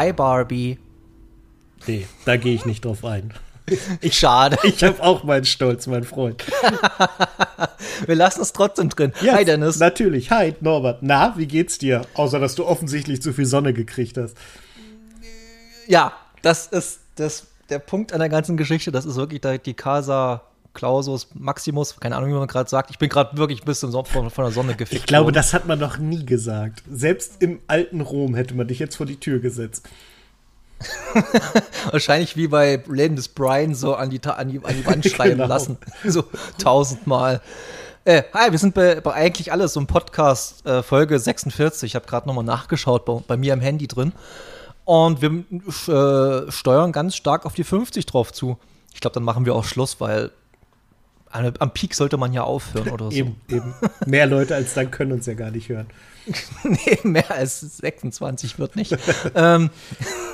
Hi Barbie. Nee, da gehe ich nicht drauf ein. Ich schade. Ich habe auch meinen Stolz, mein Freund. Wir lassen es trotzdem drin. Ja, Hi Dennis. Natürlich. Hi Norbert. Na, wie geht's dir? Außer dass du offensichtlich zu viel Sonne gekriegt hast. Ja, das ist das, der Punkt an der ganzen Geschichte. Das ist wirklich die Casa Clausus Maximus, keine Ahnung, wie man gerade sagt. Ich bin gerade wirklich ein bisschen von, von der Sonne gefickt. Ich glaube, worden. das hat man noch nie gesagt. Selbst im alten Rom hätte man dich jetzt vor die Tür gesetzt. Wahrscheinlich wie bei Leben des Brian so an die, an die, an die Wand schreiben Genau. lassen. So tausendmal. Äh, hi, wir sind bei, bei eigentlich alles so ein Podcast, äh, Folge 46. Ich habe gerade nochmal nachgeschaut, bei, bei mir am Handy drin. Und wir äh, steuern ganz stark auf die 50 drauf zu. Ich glaube, dann machen wir auch Schluss, weil am Peak sollte man ja aufhören oder so. Eben, eben. Mehr Leute als dann können uns ja gar nicht hören. nee, mehr als 26 wird nicht. ähm,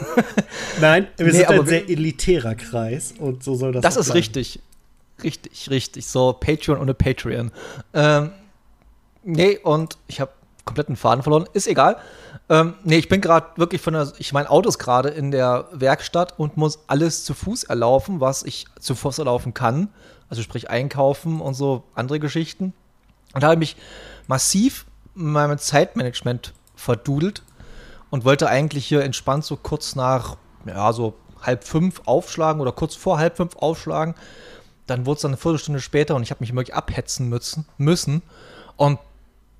Nein, wir Nee, sind aber ein sehr elitärer Kreis und so soll das Das ist bleiben. richtig. Richtig, richtig. So Patreon ohne Patreon. Ähm, nee, und ich habe kompletten Faden verloren. Ist egal. Ähm, nee, ich bin gerade wirklich von der. Ich mein Auto ist gerade in der Werkstatt und muss alles zu Fuß erlaufen, was ich zu Fuß erlaufen kann. Also sprich einkaufen und so andere Geschichten. Und da habe ich mich massiv in meinem Zeitmanagement verdudelt und wollte eigentlich hier entspannt so kurz nach, ja, so halb fünf aufschlagen oder kurz vor halb fünf aufschlagen. Dann wurde es dann eine Viertelstunde später und ich habe mich wirklich abhetzen müssen, müssen und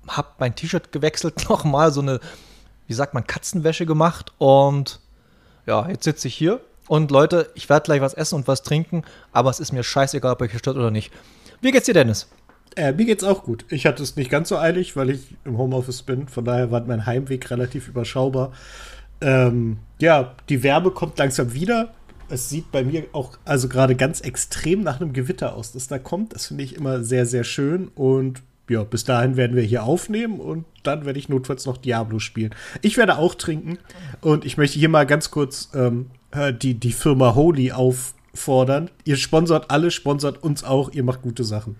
habe mein T-Shirt gewechselt, nochmal so eine, wie sagt man, Katzenwäsche gemacht und ja, jetzt sitze ich hier und Leute, ich werde gleich was essen und was trinken, aber es ist mir scheißegal, ob euch das stört oder nicht. Wie geht's dir, Dennis? Äh, mir geht's auch gut. Ich hatte es nicht ganz so eilig, weil ich im Homeoffice bin. Von daher war mein Heimweg relativ überschaubar. Ähm, ja, die Wärme kommt langsam wieder. Es sieht bei mir auch also gerade ganz extrem nach einem Gewitter aus, das da kommt. Das finde ich immer sehr, sehr schön. Und ja, bis dahin werden wir hier aufnehmen und dann werde ich notfalls noch Diablo spielen. Ich werde auch trinken und ich möchte hier mal ganz kurz ähm, äh, die, die Firma Holy auffordern. Ihr sponsort alle, sponsort uns auch, ihr macht gute Sachen.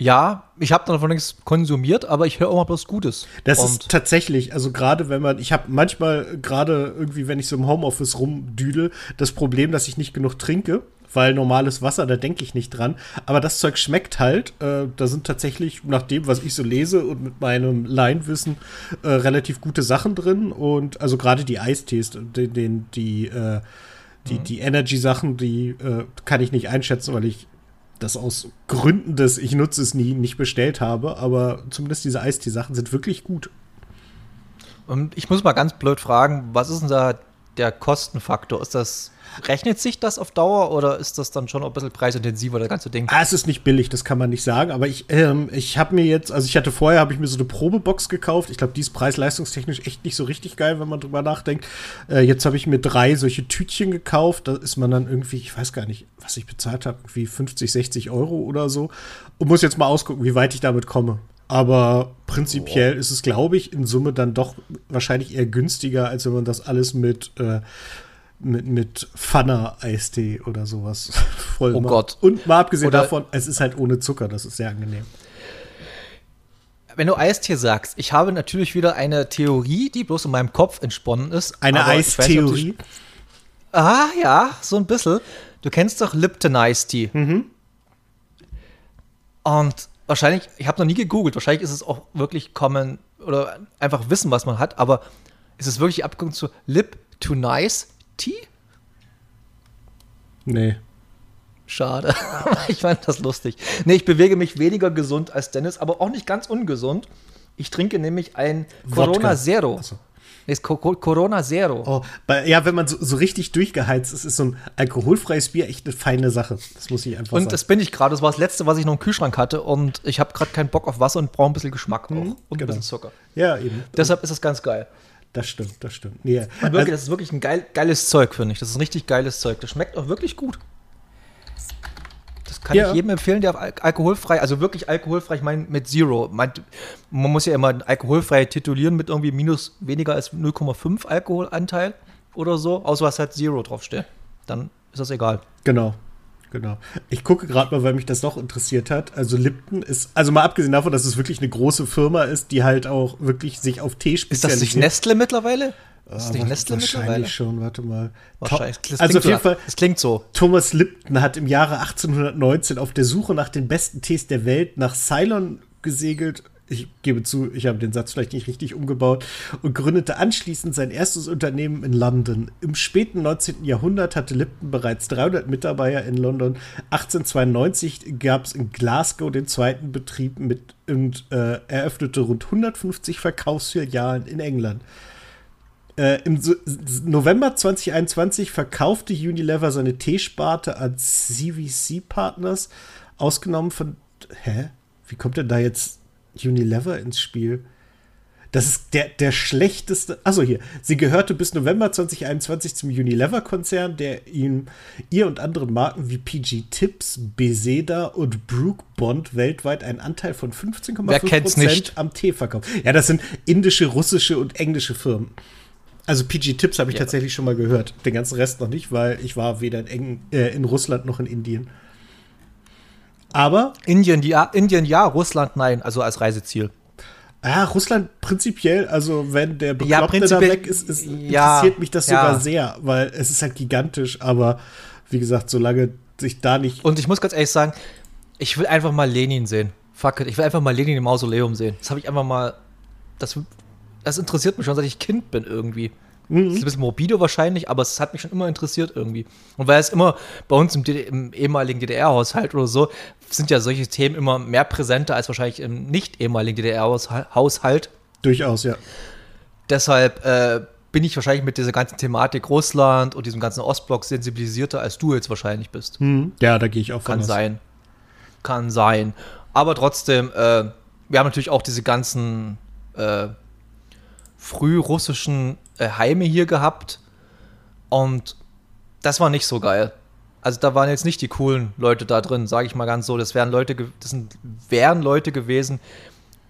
Ja, ich habe davon nichts konsumiert, aber ich höre auch mal bloß Gutes. Das Und ist tatsächlich, also gerade wenn man, ich habe manchmal gerade irgendwie, wenn ich so im Homeoffice rumdüdel, das Problem, dass ich nicht genug trinke, weil normales Wasser, da denke ich nicht dran. Aber das Zeug schmeckt halt. Äh, da sind tatsächlich, nach dem, was ich so lese und mit meinem Laienwissen, äh, relativ gute Sachen drin. Und also gerade die Eistees, den, den, die, äh, die, die Energy-Sachen, die äh, kann ich nicht einschätzen, weil ich das aus Gründen des ich nutze es nie nicht bestellt habe, aber zumindest diese Eistee-Sachen sind wirklich gut. Und ich muss mal ganz blöd fragen, was ist denn da der Kostenfaktor? Ist das, rechnet sich das auf Dauer oder ist das dann schon ein bisschen preisintensiver, das ganze Ding? Ah, es ist nicht billig, das kann man nicht sagen, aber ich, ähm, ich habe mir jetzt, also ich hatte vorher, habe ich mir so eine Probebox gekauft. Ich glaube, die ist preis-leistungstechnisch echt nicht so richtig geil, wenn man drüber nachdenkt. Äh, jetzt habe ich mir drei solche Tütchen gekauft. Da ist man dann irgendwie, ich weiß gar nicht, was ich bezahlt habe, irgendwie 50, 60 Euro oder so. Und muss jetzt mal ausgucken, wie weit ich damit komme. Aber prinzipiell ist es, glaube ich, in Summe dann doch wahrscheinlich eher günstiger, als wenn man das alles mit, äh, mit, mit Pfanner-Eistee oder sowas voll Oh. Gott. Und mal abgesehen Oder- davon, es ist halt ohne Zucker, das ist sehr angenehm. Wenn du Eistee sagst, ich habe natürlich wieder eine Theorie, die bloß in meinem Kopf entsponnen ist. Eine Eistheorie. Ah, ja, so ein bisschen. Du kennst doch Lipton Tea. Mhm. Und wahrscheinlich, ich habe noch nie gegoogelt, wahrscheinlich ist es auch wirklich kommen oder einfach wissen, was man hat, aber ist es wirklich die Abkürzung zu Lip to Nice Tea? Nee. Schade. ich fand das lustig. Nee, ich bewege mich weniger gesund als Dennis, aber auch nicht ganz ungesund. Ich trinke nämlich ein Wodka. Corona Zero. Ist Co Co Corona Zero. Oh, bei, ja, wenn man so, so richtig durchgeheizt ist, ist so ein alkoholfreies Bier echt eine feine Sache. Das muss ich einfach Und sagen. das bin ich gerade. Das war das letzte, was ich noch im Kühlschrank hatte. Und ich habe gerade keinen Bock auf Wasser und brauche ein bisschen Geschmack auch. Und ein genau. bisschen Zucker. ja, eben. Deshalb ist das ganz geil. Das stimmt, das stimmt. Und wirklich, also, das ist wirklich ein geil, geiles Zeug, finde ich. Das ist ein richtig geiles Zeug. Das schmeckt auch wirklich gut. Das kann Ja. ich jedem empfehlen, der auf Al alkoholfrei, also wirklich alkoholfrei, ich meine mit Zero. Meint, man muss ja immer alkoholfrei titulieren mit irgendwie minus weniger als 0,5 Alkoholanteil oder so, außer was halt Zero draufsteht. Dann ist das egal. genau. Genau. Ich gucke gerade mal, weil mich das doch interessiert hat. Also Lipton ist, also mal abgesehen davon, dass es wirklich eine große Firma ist, die halt auch wirklich sich auf Tee Ist das spezialisiert. nicht Nestle mittlerweile? Ist das nicht Nestle Wahrscheinlich schon, warte mal. Wahrscheinlich. Das also auf jeden so, Fall. Es klingt so. Thomas Lipton hat im Jahre 1819 auf der Suche nach den besten Tees der Welt nach Ceylon gesegelt ich gebe zu, ich habe den Satz vielleicht nicht richtig umgebaut, und gründete anschließend sein erstes Unternehmen in London. Im späten 19. Jahrhundert hatte Lipton bereits 300 Mitarbeiter in London. 1892 gab es in Glasgow den zweiten Betrieb mit und äh, eröffnete rund 150 Verkaufsfilialen in England. Äh, Im so November 2021 verkaufte Unilever seine Teesparte an CVC Partners, ausgenommen von. Hä? Wie kommt denn da jetzt Unilever ins Spiel. Das ist der, der schlechteste. Also hier, sie gehörte bis November 2021 zum Unilever-Konzern, der ihm ihr und anderen Marken wie PG Tips, Beseda und Brook Bond weltweit einen Anteil von 15,5% am Tee verkauft. Ja, das sind indische, russische und englische Firmen. Also PG Tips habe ich ja. tatsächlich schon mal gehört. Den ganzen Rest noch nicht, weil ich war weder in, Eng äh, in Russland noch in Indien. Aber. Indien ja, Indien ja, Russland nein, also als Reiseziel. Ja, Russland prinzipiell, also wenn der Bekloppte ja, da weg ist, ist ja, interessiert mich das sogar ja. sehr, weil es ist halt gigantisch, aber wie gesagt, solange sich da nicht. Und ich muss ganz ehrlich sagen, ich will einfach mal Lenin sehen. Fuck it, ich will einfach mal Lenin im Mausoleum sehen. Das habe ich einfach mal. Das, das interessiert mich schon, seit ich Kind bin irgendwie. Mhm. Das ist ein bisschen morbide wahrscheinlich, aber es hat mich schon immer interessiert irgendwie. Und weil es immer bei uns im, im ehemaligen DDR-Haushalt oder so, sind ja solche Themen immer mehr präsenter als wahrscheinlich im nicht ehemaligen DDR-Haushalt. Durchaus, ja. Deshalb äh, bin ich wahrscheinlich mit dieser ganzen Thematik Russland und diesem ganzen Ostblock sensibilisierter, als du jetzt wahrscheinlich bist. Mhm. Ja, da gehe ich auch von Kann sein. Kann sein. Aber trotzdem, äh, wir haben natürlich auch diese ganzen äh, frührussischen äh, Heime hier gehabt und das war nicht so geil. Also da waren jetzt nicht die coolen Leute da drin, sage ich mal ganz so. Das wären Leute, das sind, wären Leute gewesen,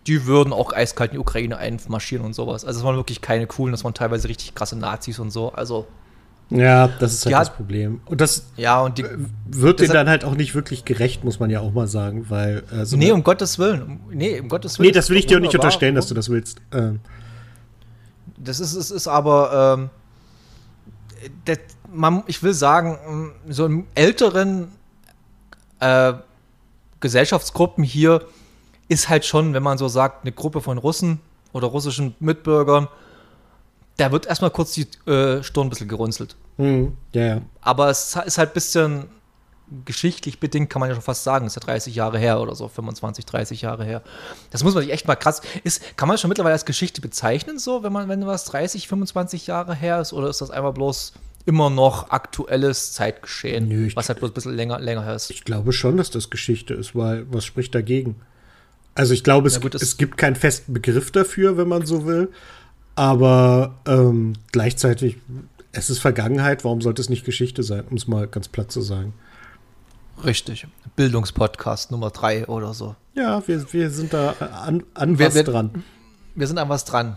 die würden auch eiskalt in die Ukraine einmarschieren und sowas. Also es waren wirklich keine coolen, das waren teilweise richtig krasse Nazis und so. Also ja, das ist halt das Problem. Und das ja, und die, wird denen dann halt auch nicht wirklich gerecht, muss man ja auch mal sagen, weil. Äh, so nee, um Gottes Willen. Nee, um Gottes Willen. Nee, das will ich dir auch nicht unterstellen, dass du das willst. Ähm. Das ist, es ist aber, ähm, das, man, ich will sagen, so im älteren äh, Gesellschaftsgruppen hier ist halt schon, wenn man so sagt, eine Gruppe von Russen oder russischen Mitbürgern, da wird erstmal kurz die äh, Stirn ein bisschen gerunzelt. Mhm. Ja, ja. Aber es ist halt ein bisschen geschichtlich bedingt kann man ja schon fast sagen, ist ja 30 Jahre her oder so, 25, 30 Jahre her. Das muss man sich echt mal krass. Ist, kann man das schon mittlerweile als Geschichte bezeichnen, so, wenn man, wenn was 30, 25 Jahre her ist, oder ist das einfach bloß immer noch aktuelles Zeitgeschehen, Nö, was halt bloß ein bisschen länger, länger her ist? Ich glaube schon, dass das Geschichte ist, weil was spricht dagegen? Also ich glaube, es, gut, es gibt keinen festen Begriff dafür, wenn man so will. Aber ähm, gleichzeitig, es ist Vergangenheit, warum sollte es nicht Geschichte sein, um es mal ganz platt zu sagen. Richtig. Bildungspodcast Nummer drei oder so. Ja, wir, wir sind da an, an wir, was wir, dran. Wir sind an was dran.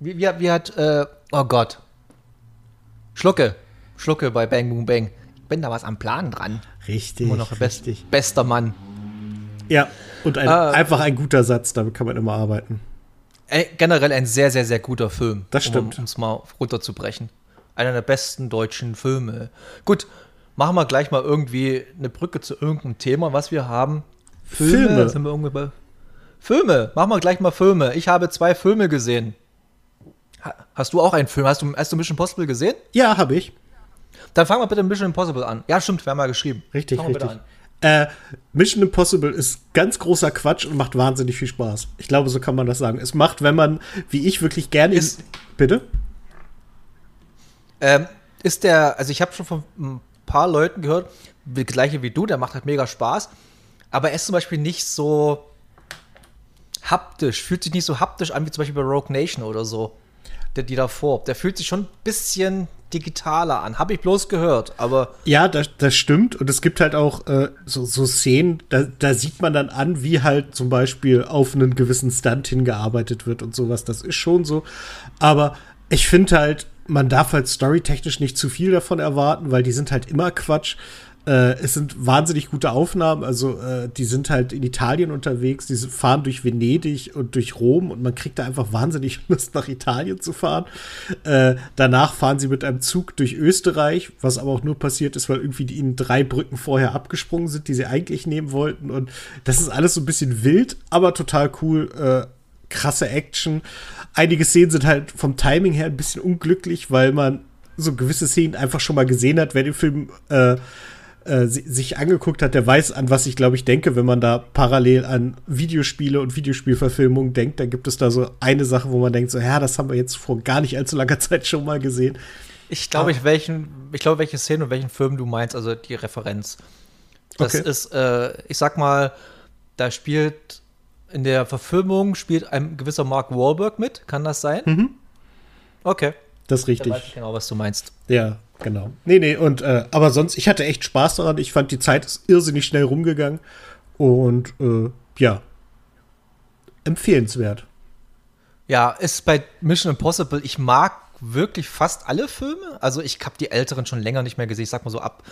Wie, wie, wie hat, äh, oh Gott. Schlucke. Schlucke bei Bang Boom Bang. Ich bin da was am Plan dran. Richtig. Immer noch richtig. Best, bester Mann. Ja, und ein, äh, einfach ein guter Satz, damit kann man immer arbeiten. Äh, generell ein sehr, sehr, sehr guter Film. Das stimmt. Um es mal runterzubrechen. Einer der besten deutschen Filme. Gut, machen wir gleich mal irgendwie eine Brücke zu irgendeinem Thema, was wir haben. Filme. Filme. Sind wir irgendwie bei Filme. Machen wir gleich mal Filme. Ich habe zwei Filme gesehen. Hast du auch einen Film? Hast du, hast du Mission Impossible gesehen? Ja, habe ich. Dann fangen wir bitte Mission Impossible an. Ja, stimmt, wir haben mal geschrieben. Richtig, richtig. Äh, Mission Impossible ist ganz großer Quatsch und macht wahnsinnig viel Spaß. Ich glaube, so kann man das sagen. Es macht, wenn man, wie ich, wirklich gerne ist. Bitte? Ähm, ist der, also ich habe schon von ein paar Leuten gehört, wie, gleiche wie du, der macht halt mega Spaß. Aber er ist zum Beispiel nicht so haptisch, fühlt sich nicht so haptisch an wie zum Beispiel bei Rogue Nation oder so. Der, die davor. Der fühlt sich schon ein bisschen digitaler an. Habe ich bloß gehört, aber. Ja, das, das stimmt. Und es gibt halt auch äh, so, so Szenen, da, da sieht man dann an, wie halt zum Beispiel auf einen gewissen Stunt hingearbeitet wird und sowas. Das ist schon so. Aber ich finde halt, man darf halt storytechnisch nicht zu viel davon erwarten, weil die sind halt immer Quatsch. Äh, es sind wahnsinnig gute Aufnahmen. Also, äh, die sind halt in Italien unterwegs, die fahren durch Venedig und durch Rom und man kriegt da einfach wahnsinnig Lust, nach Italien zu fahren. Äh, danach fahren sie mit einem Zug durch Österreich, was aber auch nur passiert ist, weil irgendwie ihnen drei Brücken vorher abgesprungen sind, die sie eigentlich nehmen wollten. Und das ist alles so ein bisschen wild, aber total cool. Krasse Action. Einige Szenen sind halt vom Timing her ein bisschen unglücklich, weil man so gewisse Szenen einfach schon mal gesehen hat, wer den Film äh, äh, sich angeguckt hat, der weiß, an was ich glaube ich denke, wenn man da parallel an Videospiele und Videospielverfilmungen denkt, dann gibt es da so eine Sache, wo man denkt, so, ja, das haben wir jetzt vor gar nicht allzu langer Zeit schon mal gesehen. Ich glaube, ich, welchen, ich glaube, welche Szene und welchen Film du meinst, also die Referenz. Das okay. ist, äh, ich sag mal, da spielt in der Verfilmung spielt ein gewisser Mark Wahlberg mit. Kann das sein? Mhm. Okay. Das ist richtig. weiß ich genau, was du meinst. Ja, genau. Nee, nee, und äh, aber sonst, ich hatte echt Spaß daran. Ich fand, die Zeit ist irrsinnig schnell rumgegangen. Und äh, ja, empfehlenswert. Ja, ist bei Mission Impossible, ich mag wirklich fast alle Filme. Also ich habe die älteren schon länger nicht mehr gesehen. Ich sag mal so ab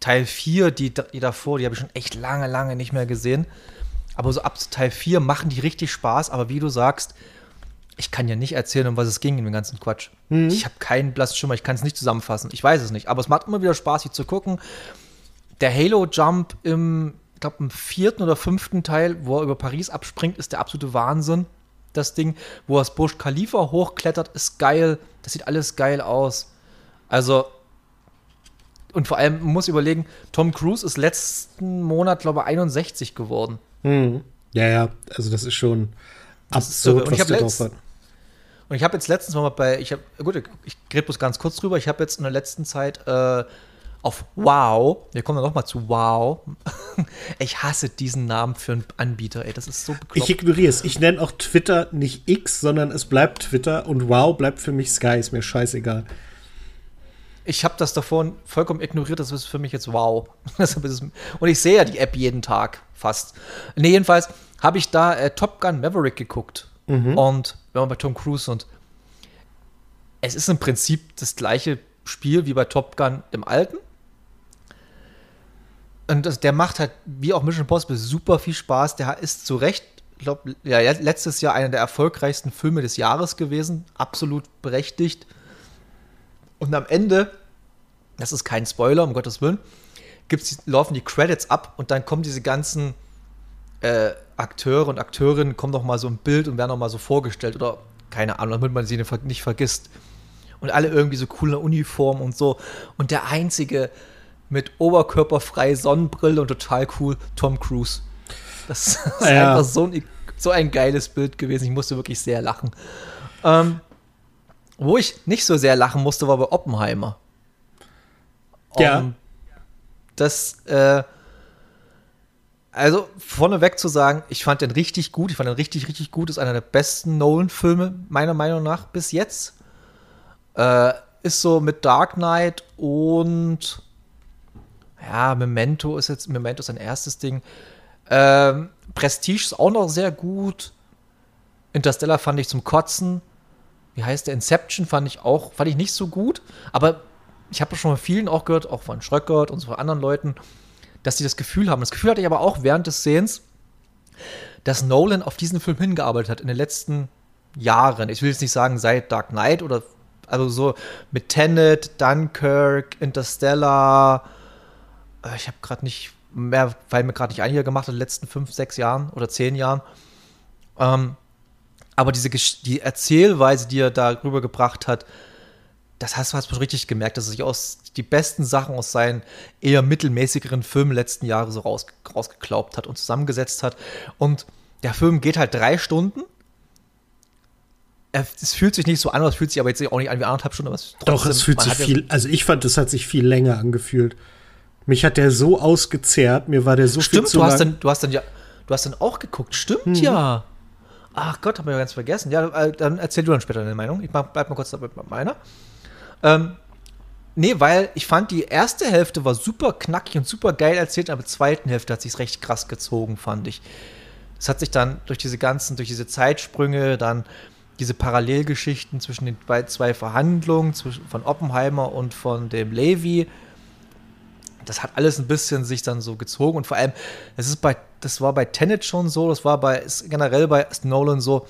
Teil 4, die, die davor, die habe ich schon echt lange, lange nicht mehr gesehen. Aber so ab Teil 4 machen die richtig Spaß. Aber wie du sagst, ich kann ja nicht erzählen, um was es ging in dem ganzen Quatsch. Mhm. Ich habe keinen blassen Schimmer, ich kann es nicht zusammenfassen. Ich weiß es nicht. Aber es macht immer wieder Spaß, hier zu gucken. Der Halo-Jump im, ich glaube, im vierten oder fünften Teil, wo er über Paris abspringt, ist der absolute Wahnsinn. Das Ding, wo er das Burj Khalifa hochklettert, ist geil. Das sieht alles geil aus. Also, und vor allem, man muss überlegen, Tom Cruise ist letzten Monat, glaube ich, 61 geworden. Mhm. Ja, ja, also das ist schon absurd, und ich was der drauf. Und ich habe jetzt letztens mal bei, ich habe, gut, ich rede bloß ganz kurz drüber, ich habe jetzt in der letzten Zeit äh, auf Wow, wir kommen dann nochmal zu Wow. ich hasse diesen Namen für einen Anbieter, ey, das ist so bekloppt. Ich ignoriere es. Ich nenne auch Twitter nicht X, sondern es bleibt Twitter und Wow bleibt für mich Sky, ist mir scheißegal. Ich habe das davor vollkommen ignoriert, das ist für mich jetzt Wow. und ich sehe ja die App jeden Tag, fast. Nee, jedenfalls habe ich da äh, Top Gun Maverick geguckt. Mhm. Und wenn man bei Tom Cruise und es ist im Prinzip das gleiche Spiel wie bei Top Gun im alten. Und das, der macht halt, wie auch Mission Impossible, super viel Spaß. Der ist zu Recht, ich glaube, ja, letztes Jahr einer der erfolgreichsten Filme des Jahres gewesen. Absolut berechtigt. Und am Ende, das ist kein Spoiler, um Gottes Willen, gibt's, laufen die Credits ab und dann kommen diese ganzen äh, Akteure und Akteurinnen kommen noch mal so im Bild und werden noch mal so vorgestellt oder keine Ahnung, damit man sie nicht vergisst. Und alle irgendwie so coole Uniform und so. Und der einzige mit oberkörperfrei Sonnenbrille und total cool, Tom Cruise. Das ist ja. einfach so ein, so ein geiles Bild gewesen. Ich musste wirklich sehr lachen. Ähm, wo ich nicht so sehr lachen musste, war bei Oppenheimer. Ja. Um, das, äh, also vorneweg zu sagen, ich fand den richtig gut. Ich fand den richtig, richtig gut. Ist einer der besten Nolan-Filme, meiner Meinung nach, bis jetzt. Äh, ist so mit Dark Knight und ja, Memento ist jetzt, Memento ist sein erstes Ding. Ähm, Prestige ist auch noch sehr gut. Interstellar fand ich zum Kotzen. Wie heißt der? Inception fand ich auch, fand ich nicht so gut. Aber ich habe schon von vielen auch gehört, auch von Schröckert und so von anderen Leuten, dass sie das Gefühl haben. Das Gefühl hatte ich aber auch während des Sehens, dass Nolan auf diesen Film hingearbeitet hat in den letzten Jahren. Ich will jetzt nicht sagen seit Dark Knight oder also so mit Tenet, Dunkirk, Interstellar. Äh, ich habe gerade nicht mehr, weil mir gerade nicht einige gemacht hat in den letzten fünf, sechs Jahren oder zehn Jahren. Ähm, aber diese die Erzählweise, die er darüber gebracht hat, das hast du hast richtig gemerkt, dass er sich aus die besten Sachen aus seinen eher mittelmäßigeren Filmen letzten Jahre so raus, rausgeklaubt hat und zusammengesetzt hat. Und der Film geht halt drei Stunden. Es fühlt sich nicht so an, es fühlt sich aber jetzt auch nicht an wie anderthalb Stunden. Trotzdem, Doch, es fühlt sich viel, also ich fand, es hat sich viel länger angefühlt. Mich hat der so ausgezehrt, mir war der so Stimmt, viel zu du hast dann, du hast dann ja, du hast dann auch geguckt. Stimmt mhm. ja. Ach Gott, haben wir ja ganz vergessen. Ja, äh, dann erzähl du dann später deine Meinung. Ich bleib mal kurz dabei bei meiner. Ähm, nee, weil ich fand, die erste Hälfte war super knackig und super geil erzählt, aber die zweite Hälfte hat sich recht krass gezogen, fand ich. Es hat sich dann durch diese ganzen, durch diese Zeitsprünge, dann diese Parallelgeschichten zwischen den zwei Verhandlungen zwischen, von Oppenheimer und von dem Levi, das hat alles ein bisschen sich dann so gezogen und vor allem, es ist bei, das war bei Tenet schon so, das war bei, generell bei Nolan so,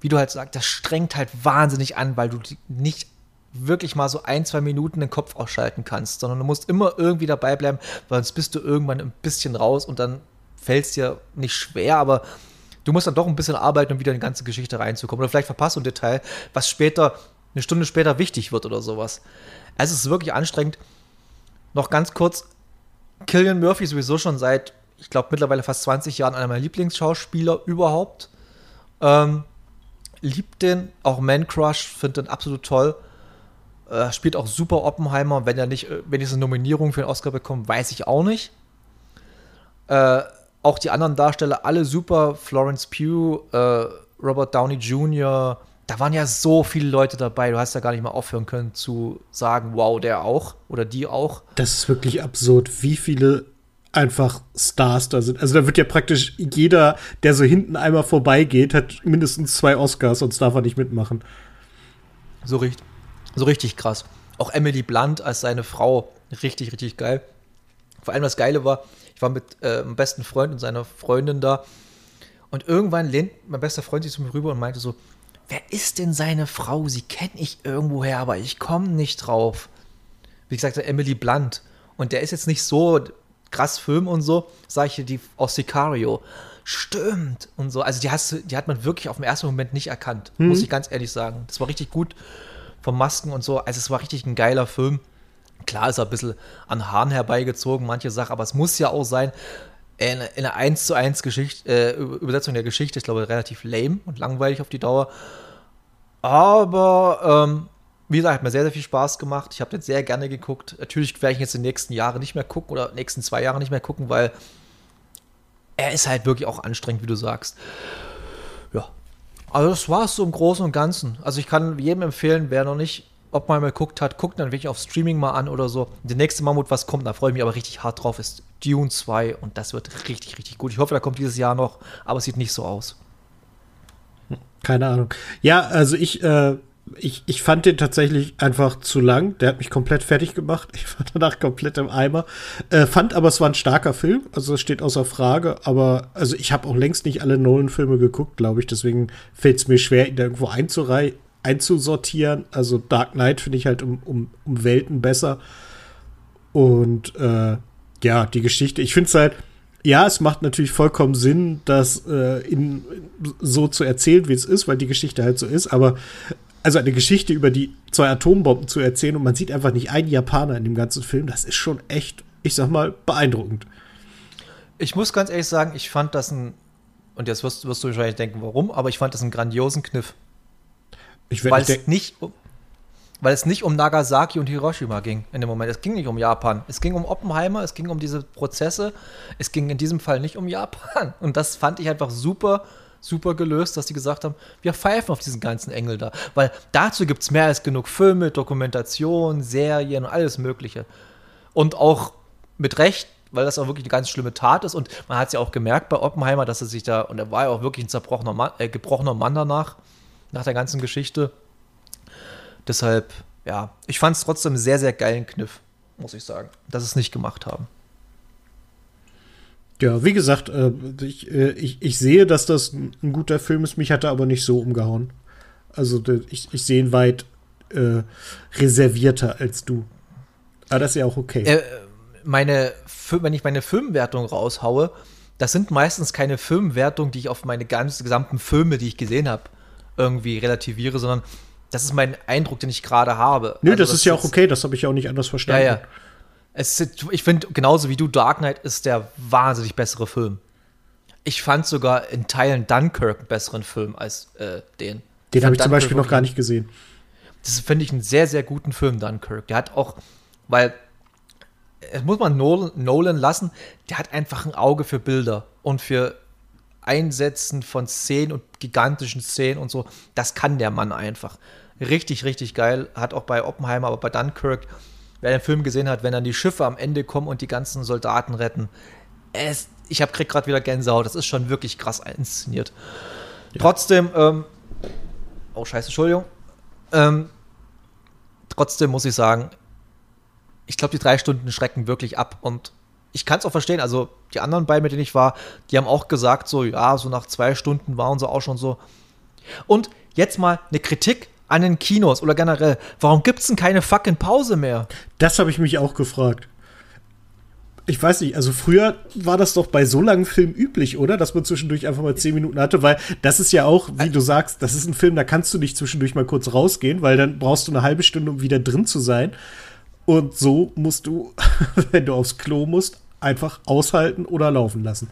wie du halt sagst, das strengt halt wahnsinnig an, weil du nicht wirklich mal so ein, zwei Minuten den Kopf ausschalten kannst, sondern du musst immer irgendwie dabei bleiben, weil sonst bist du irgendwann ein bisschen raus und dann fällt es dir nicht schwer, aber du musst dann doch ein bisschen arbeiten, um wieder in die ganze Geschichte reinzukommen. Oder vielleicht verpasst du ein Detail, was später, eine Stunde später wichtig wird oder sowas. Also es ist wirklich anstrengend. Noch ganz kurz, Killian Murphy sowieso schon seit, ich glaube, mittlerweile fast 20 Jahren einer meiner Lieblingsschauspieler überhaupt. Ähm, liebt den, auch Man Crush, finde den absolut toll. Äh, spielt auch super Oppenheimer. Wenn er nicht äh, wenigstens eine Nominierung für den Oscar bekommt, weiß ich auch nicht. Äh, auch die anderen Darsteller, alle super. Florence Pugh, äh, Robert Downey Jr., da waren ja so viele Leute dabei, du hast ja gar nicht mal aufhören können zu sagen, wow, der auch oder die auch. Das ist wirklich absurd, wie viele einfach Stars da sind. Also da wird ja praktisch jeder, der so hinten einmal vorbeigeht, hat mindestens zwei Oscars, sonst darf er nicht mitmachen. So richtig, so richtig krass. Auch Emily Blunt als seine Frau, richtig, richtig geil. Vor allem das Geile war, ich war mit äh, meinem besten Freund und seiner Freundin da und irgendwann lehnt mein bester Freund sich zu mir rüber und meinte so, wer ist denn seine Frau? Sie kenne ich irgendwoher, aber ich komme nicht drauf. Wie gesagt, Emily Blunt. Und der ist jetzt nicht so krass Film und so, sage ich die aus Sicario. Stimmt und so. Also die, hast, die hat man wirklich auf den ersten Moment nicht erkannt, mhm. muss ich ganz ehrlich sagen. Das war richtig gut vom Masken und so. Also es war richtig ein geiler Film. Klar ist er ein bisschen an Haaren herbeigezogen, manche Sachen, aber es muss ja auch sein, in, in einer 1 zu 1 Geschichte, äh, Übersetzung der Geschichte, ich glaube, relativ lame und langweilig auf die Dauer. Aber, ähm, wie gesagt, hat mir sehr, sehr viel Spaß gemacht. Ich habe den sehr gerne geguckt. Natürlich werde ich jetzt den nächsten Jahren nicht mehr gucken oder nächsten zwei Jahre nicht mehr gucken, weil er ist halt wirklich auch anstrengend, wie du sagst. Ja. Also das war es so im Großen und Ganzen. Also ich kann jedem empfehlen, wer noch nicht ob man mal geguckt hat, guckt dann wirklich auf Streaming mal an oder so. Der nächste Mammut, was kommt, da freue ich mich aber richtig hart drauf, ist Dune 2 und das wird richtig, richtig gut. Ich hoffe, da kommt dieses Jahr noch, aber es sieht nicht so aus. Keine Ahnung. Ja, also ich, äh, ich, ich fand den tatsächlich einfach zu lang. Der hat mich komplett fertig gemacht. Ich war danach komplett im Eimer. Äh, fand aber, es war ein starker Film. Also, es steht außer Frage. Aber, also, ich habe auch längst nicht alle Nolan-Filme geguckt, glaube ich. Deswegen fällt es mir schwer, ihn da irgendwo einzureihen einzusortieren. Also Dark Knight finde ich halt um, um, um Welten besser. Und äh, ja, die Geschichte, ich finde es halt, ja, es macht natürlich vollkommen Sinn, das äh, in, so zu erzählen, wie es ist, weil die Geschichte halt so ist, aber also eine Geschichte über die zwei Atombomben zu erzählen und man sieht einfach nicht einen Japaner in dem ganzen Film, das ist schon echt, ich sag mal, beeindruckend. Ich muss ganz ehrlich sagen, ich fand das ein, und jetzt wirst, wirst du wahrscheinlich denken, warum, aber ich fand das einen grandiosen Kniff. Ich weil, es nicht, weil es nicht um Nagasaki und Hiroshima ging in dem Moment. Es ging nicht um Japan. Es ging um Oppenheimer, es ging um diese Prozesse. Es ging in diesem Fall nicht um Japan. Und das fand ich einfach super, super gelöst, dass die gesagt haben, wir pfeifen auf diesen ganzen Engel da. Weil dazu gibt es mehr als genug Filme, Dokumentation, Serien und alles Mögliche. Und auch mit Recht, weil das auch wirklich eine ganz schlimme Tat ist. Und man hat es ja auch gemerkt bei Oppenheimer, dass er sich da, und er war ja auch wirklich ein zerbrochener Mann, äh, gebrochener Mann danach nach der ganzen Geschichte. Deshalb, ja, ich fand es trotzdem einen sehr, sehr geilen Kniff, muss ich sagen, dass sie es nicht gemacht haben. Ja, wie gesagt, äh, ich, äh, ich, ich sehe, dass das ein guter Film ist. Mich hat er aber nicht so umgehauen. Also ich, ich sehe ihn weit äh, reservierter als du. Aber das ist ja auch okay. Äh, meine, wenn ich meine Filmwertung raushaue, das sind meistens keine Filmwertungen, die ich auf meine ganzen gesamten Filme, die ich gesehen habe, irgendwie relativiere, sondern das ist mein Eindruck, den ich gerade habe. Nö, also, das, das, ist ja auch okay, das habe ich ja auch nicht anders verstanden. Ja, ja. Es ich finde, genauso wie du, Dark Knight ist der wahnsinnig bessere Film. Ich fand sogar in Teilen Dunkirk einen besseren Film als äh, den. Den habe ich zum Beispiel noch gar nicht gesehen. Das finde ich einen sehr, sehr guten Film, Dunkirk. Der hat auch, weil, es muss man Nolan, Nolan lassen, der hat einfach ein Auge für Bilder und für Einsetzen von Szenen und gigantischen Szenen und so, das kann der Mann einfach. Richtig, richtig geil. Hat auch bei Oppenheimer, aber bei Dunkirk, wer den Film gesehen hat, wenn dann die Schiffe am Ende kommen und die ganzen Soldaten retten. Es, ich habe krieg gerade wieder Gänsehaut. Das ist schon wirklich krass inszeniert. Ja. Trotzdem, ähm, oh Scheiße, Entschuldigung. Ähm, trotzdem muss ich sagen, ich glaube, die drei Stunden schrecken wirklich ab und ich kann es auch verstehen. Also die anderen beiden, mit denen ich war, die haben auch gesagt, so, ja, so nach zwei Stunden waren sie auch schon so. Und jetzt mal eine Kritik an den Kinos oder generell. Warum gibt es denn keine fucking Pause mehr? Das habe ich mich auch gefragt. Ich weiß nicht, also früher war das doch bei so langen Filmen üblich, oder? Dass man zwischendurch einfach mal zehn Minuten hatte, weil das ist ja auch, wie du sagst, das ist ein Film, da kannst du nicht zwischendurch mal kurz rausgehen, weil dann brauchst du eine halbe Stunde, um wieder drin zu sein. Und so musst du, wenn du aufs Klo musst, einfach aushalten oder laufen lassen.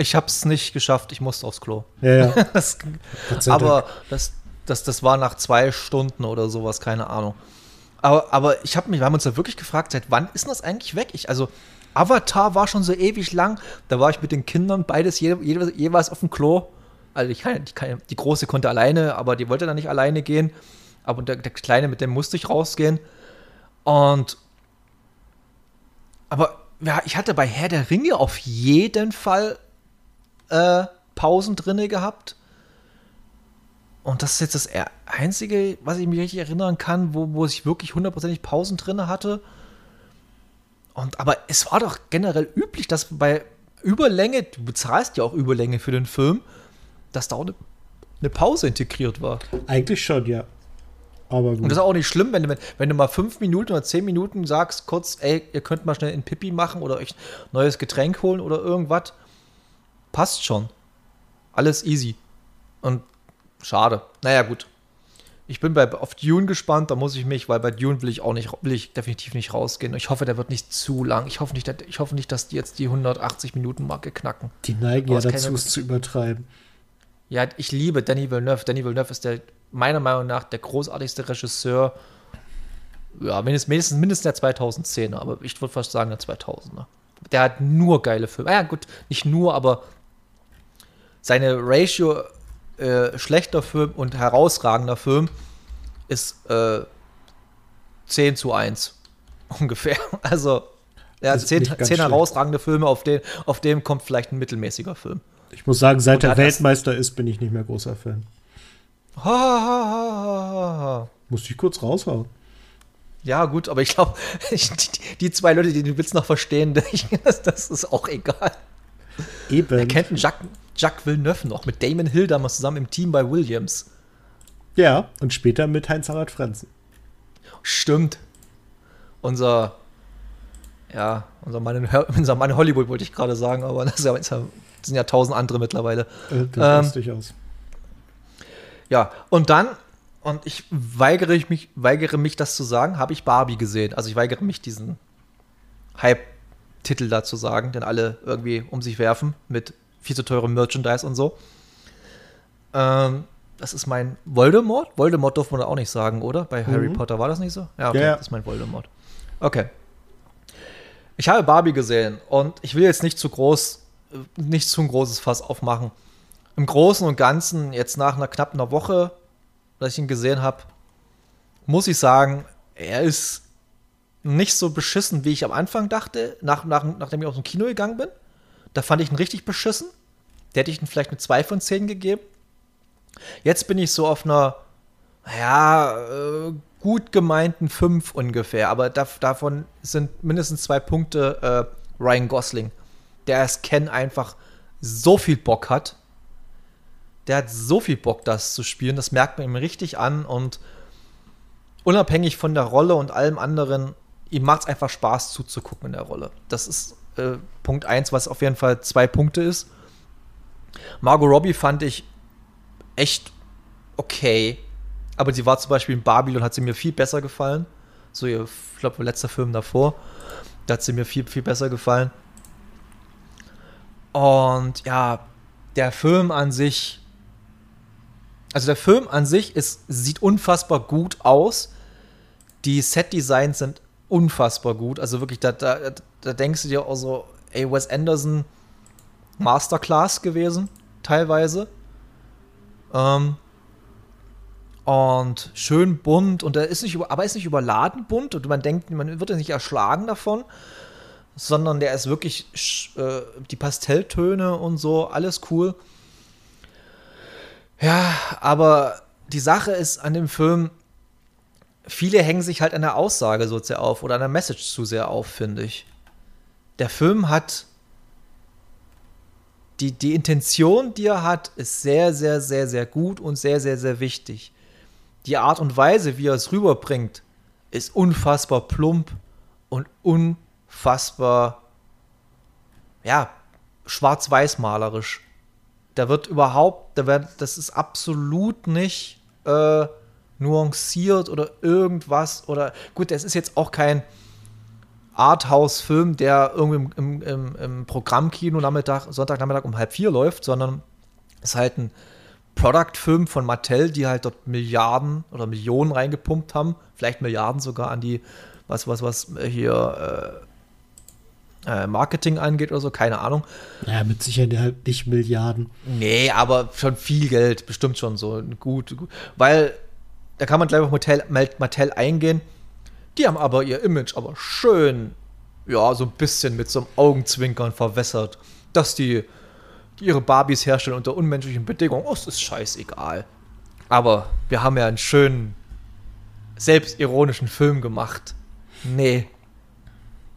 Ich habe es nicht geschafft, ich musste aufs Klo. Ja, ja. das, aber das, das, das war nach zwei Stunden oder sowas, keine Ahnung. Aber, aber ich habe mich, wir haben uns ja wirklich gefragt, seit wann ist das eigentlich weg? Ich, also, Avatar war schon so ewig lang. Da war ich mit den Kindern beides je, je, jeweils auf dem Klo. Also ich kann, ich die Große konnte alleine, aber die wollte dann nicht alleine gehen. Aber der, der Kleine, mit dem musste ich rausgehen. Und aber ja, ich hatte bei Herr der Ringe auf jeden Fall äh, Pausen drinne gehabt. Und das ist jetzt das einzige, was ich mich richtig erinnern kann, wo, wo ich wirklich hundertprozentig Pausen drinne hatte. Und aber es war doch generell üblich, dass bei Überlänge, du bezahlst ja auch Überlänge für den Film, dass da auch eine, eine Pause integriert war. Eigentlich schon, ja. Aber gut. Und das ist auch nicht schlimm, wenn du, wenn du mal fünf Minuten oder zehn Minuten sagst, kurz, ey, ihr könnt mal schnell in Pipi machen oder euch neues Getränk holen oder irgendwas. Passt schon. Alles easy. Und schade. Naja, gut. Ich bin bei, auf Dune gespannt, da muss ich mich, weil bei Dune will ich auch nicht, will ich definitiv nicht rausgehen. Ich hoffe, der wird nicht zu lang. Ich hoffe nicht, ich hoffe nicht dass die jetzt die 180 Minuten Marke knacken. Die neigen ja dazu, es zu übertreiben. Ja, ich liebe Danny Villeneuve. Danny Villeneuve ist der meiner Meinung nach der großartigste Regisseur, ja, mindestens, mindestens der 2010er, aber ich würde fast sagen der 2000er. Der hat nur geile Filme. Ja, gut, nicht nur, aber seine Ratio äh, schlechter Film und herausragender Film ist äh, 10 zu 1 ungefähr. Also, er hat 10, 10 herausragende Filme, auf, den, auf dem kommt vielleicht ein mittelmäßiger Film. Ich muss sagen, seit er Weltmeister ist, bin ich nicht mehr großer Fan. Ha, ha, ha. Muss ich kurz raushauen. Ja, gut, aber ich glaube, die, die, zwei Leute, die den Witz noch verstehen, das, das ist auch egal. Eben. Er kennt einen Jacques, Jacques Villeneuve noch mit Damon Hill damals zusammen im Team bei Williams. Ja, und später mit Heinz-Harald Frenzen. Stimmt. Unser, ja, unser Mann, in, unser Mann in Hollywood wollte ich gerade sagen, aber das, ja, das, sind ja tausend andere mittlerweile. Äh, das ähm, durchaus. Ja, und dann, und ich weigere mich, weigere mich das zu sagen, habe ich Barbie gesehen. Also ich weigere mich, diesen Hype-Titel da zu sagen, den alle irgendwie um sich werfen mit viel zu teurem Merchandise und so. Ähm, das ist mein Voldemort. Voldemort durfte man da auch nicht sagen, oder? Bei mhm. Harry Potter war das nicht so? Ja, okay, ja. das ist mein Voldemort. Okay. Ich habe Barbie gesehen und ich will jetzt nicht zu groß, nicht zu ein großes Fass aufmachen im Großen und Ganzen, jetzt nach einer knapp einer Woche, dass ich ihn gesehen habe, muss ich sagen, er ist nicht so beschissen, wie ich am Anfang dachte, nach, nach, nachdem ich aus dem Kino gegangen bin. Da fand ich ihn richtig beschissen. Der hätte ich ihn vielleicht eine 2 von 10 gegeben. Jetzt bin ich so auf einer, ja, äh, gut gemeinten 5 ungefähr. Aber da, davon sind mindestens zwei Punkte äh, Ryan Gosling, der als Ken einfach so viel Bock hat der hat so viel Bock, das zu spielen. Das merkt man ihm richtig an und unabhängig von der Rolle und allem anderen, ihm macht es einfach Spaß zuzugucken in der Rolle. Das ist äh, Punkt 1, was auf jeden Fall zwei Punkte ist. Margot Robbie fand ich echt okay, aber sie war zum Beispiel in Babylon, hat sie mir viel besser gefallen. So ihr, ich glaube, letzter Film davor. Da hat sie mir viel, viel besser gefallen. Und ja, der Film an sich also der Film an sich ist, sieht unfassbar gut aus. Die Set-Designs sind unfassbar gut. Also wirklich, da, da, da denkst du dir auch so, ey, Wes Anderson Masterclass gewesen, teilweise. Ähm, und schön bunt und er ist nicht aber ist nicht überladen bunt und man denkt, man wird ja nicht erschlagen davon, sondern der ist wirklich äh, die Pastelltöne und so, alles cool. Ja, aber die Sache ist an dem Film, viele hängen sich halt an der Aussage so sehr auf oder an der Message zu sehr auf, finde ich. Der Film hat die, die Intention, die er hat, ist sehr, sehr, sehr, sehr gut und sehr, sehr, sehr wichtig. Die Art und Weise, wie er es rüberbringt, ist unfassbar plump und unfassbar, ja, schwarz-weiß malerisch. Da wird überhaupt, da wird, das ist absolut nicht äh, nuanciert oder irgendwas oder gut, es ist jetzt auch kein Arthouse-Film, der irgendwie im, im, im Programmkino Nachmittag, Sonntagnachmittag um halb vier läuft, sondern es ist halt ein Product-Film von Mattel, die halt dort Milliarden oder Millionen reingepumpt haben, vielleicht Milliarden sogar an die, was, was, was hier äh, äh Marketing angeht oder so, keine Ahnung. Naja, mit Sicherheit nicht Milliarden. Nee, aber schon viel Geld, bestimmt schon so. Gut, gut. weil da kann man gleich auf Mattel, Mattel eingehen die haben aber ihr Image aber schön, ja, so ein bisschen mit so einem Augenzwinkern verwässert, dass die, ihre Barbies herstellen unter unmenschlichen Bedingungen. Oh, es ist scheißegal. Aber wir haben ja einen schönen, selbstironischen Film gemacht. Nee.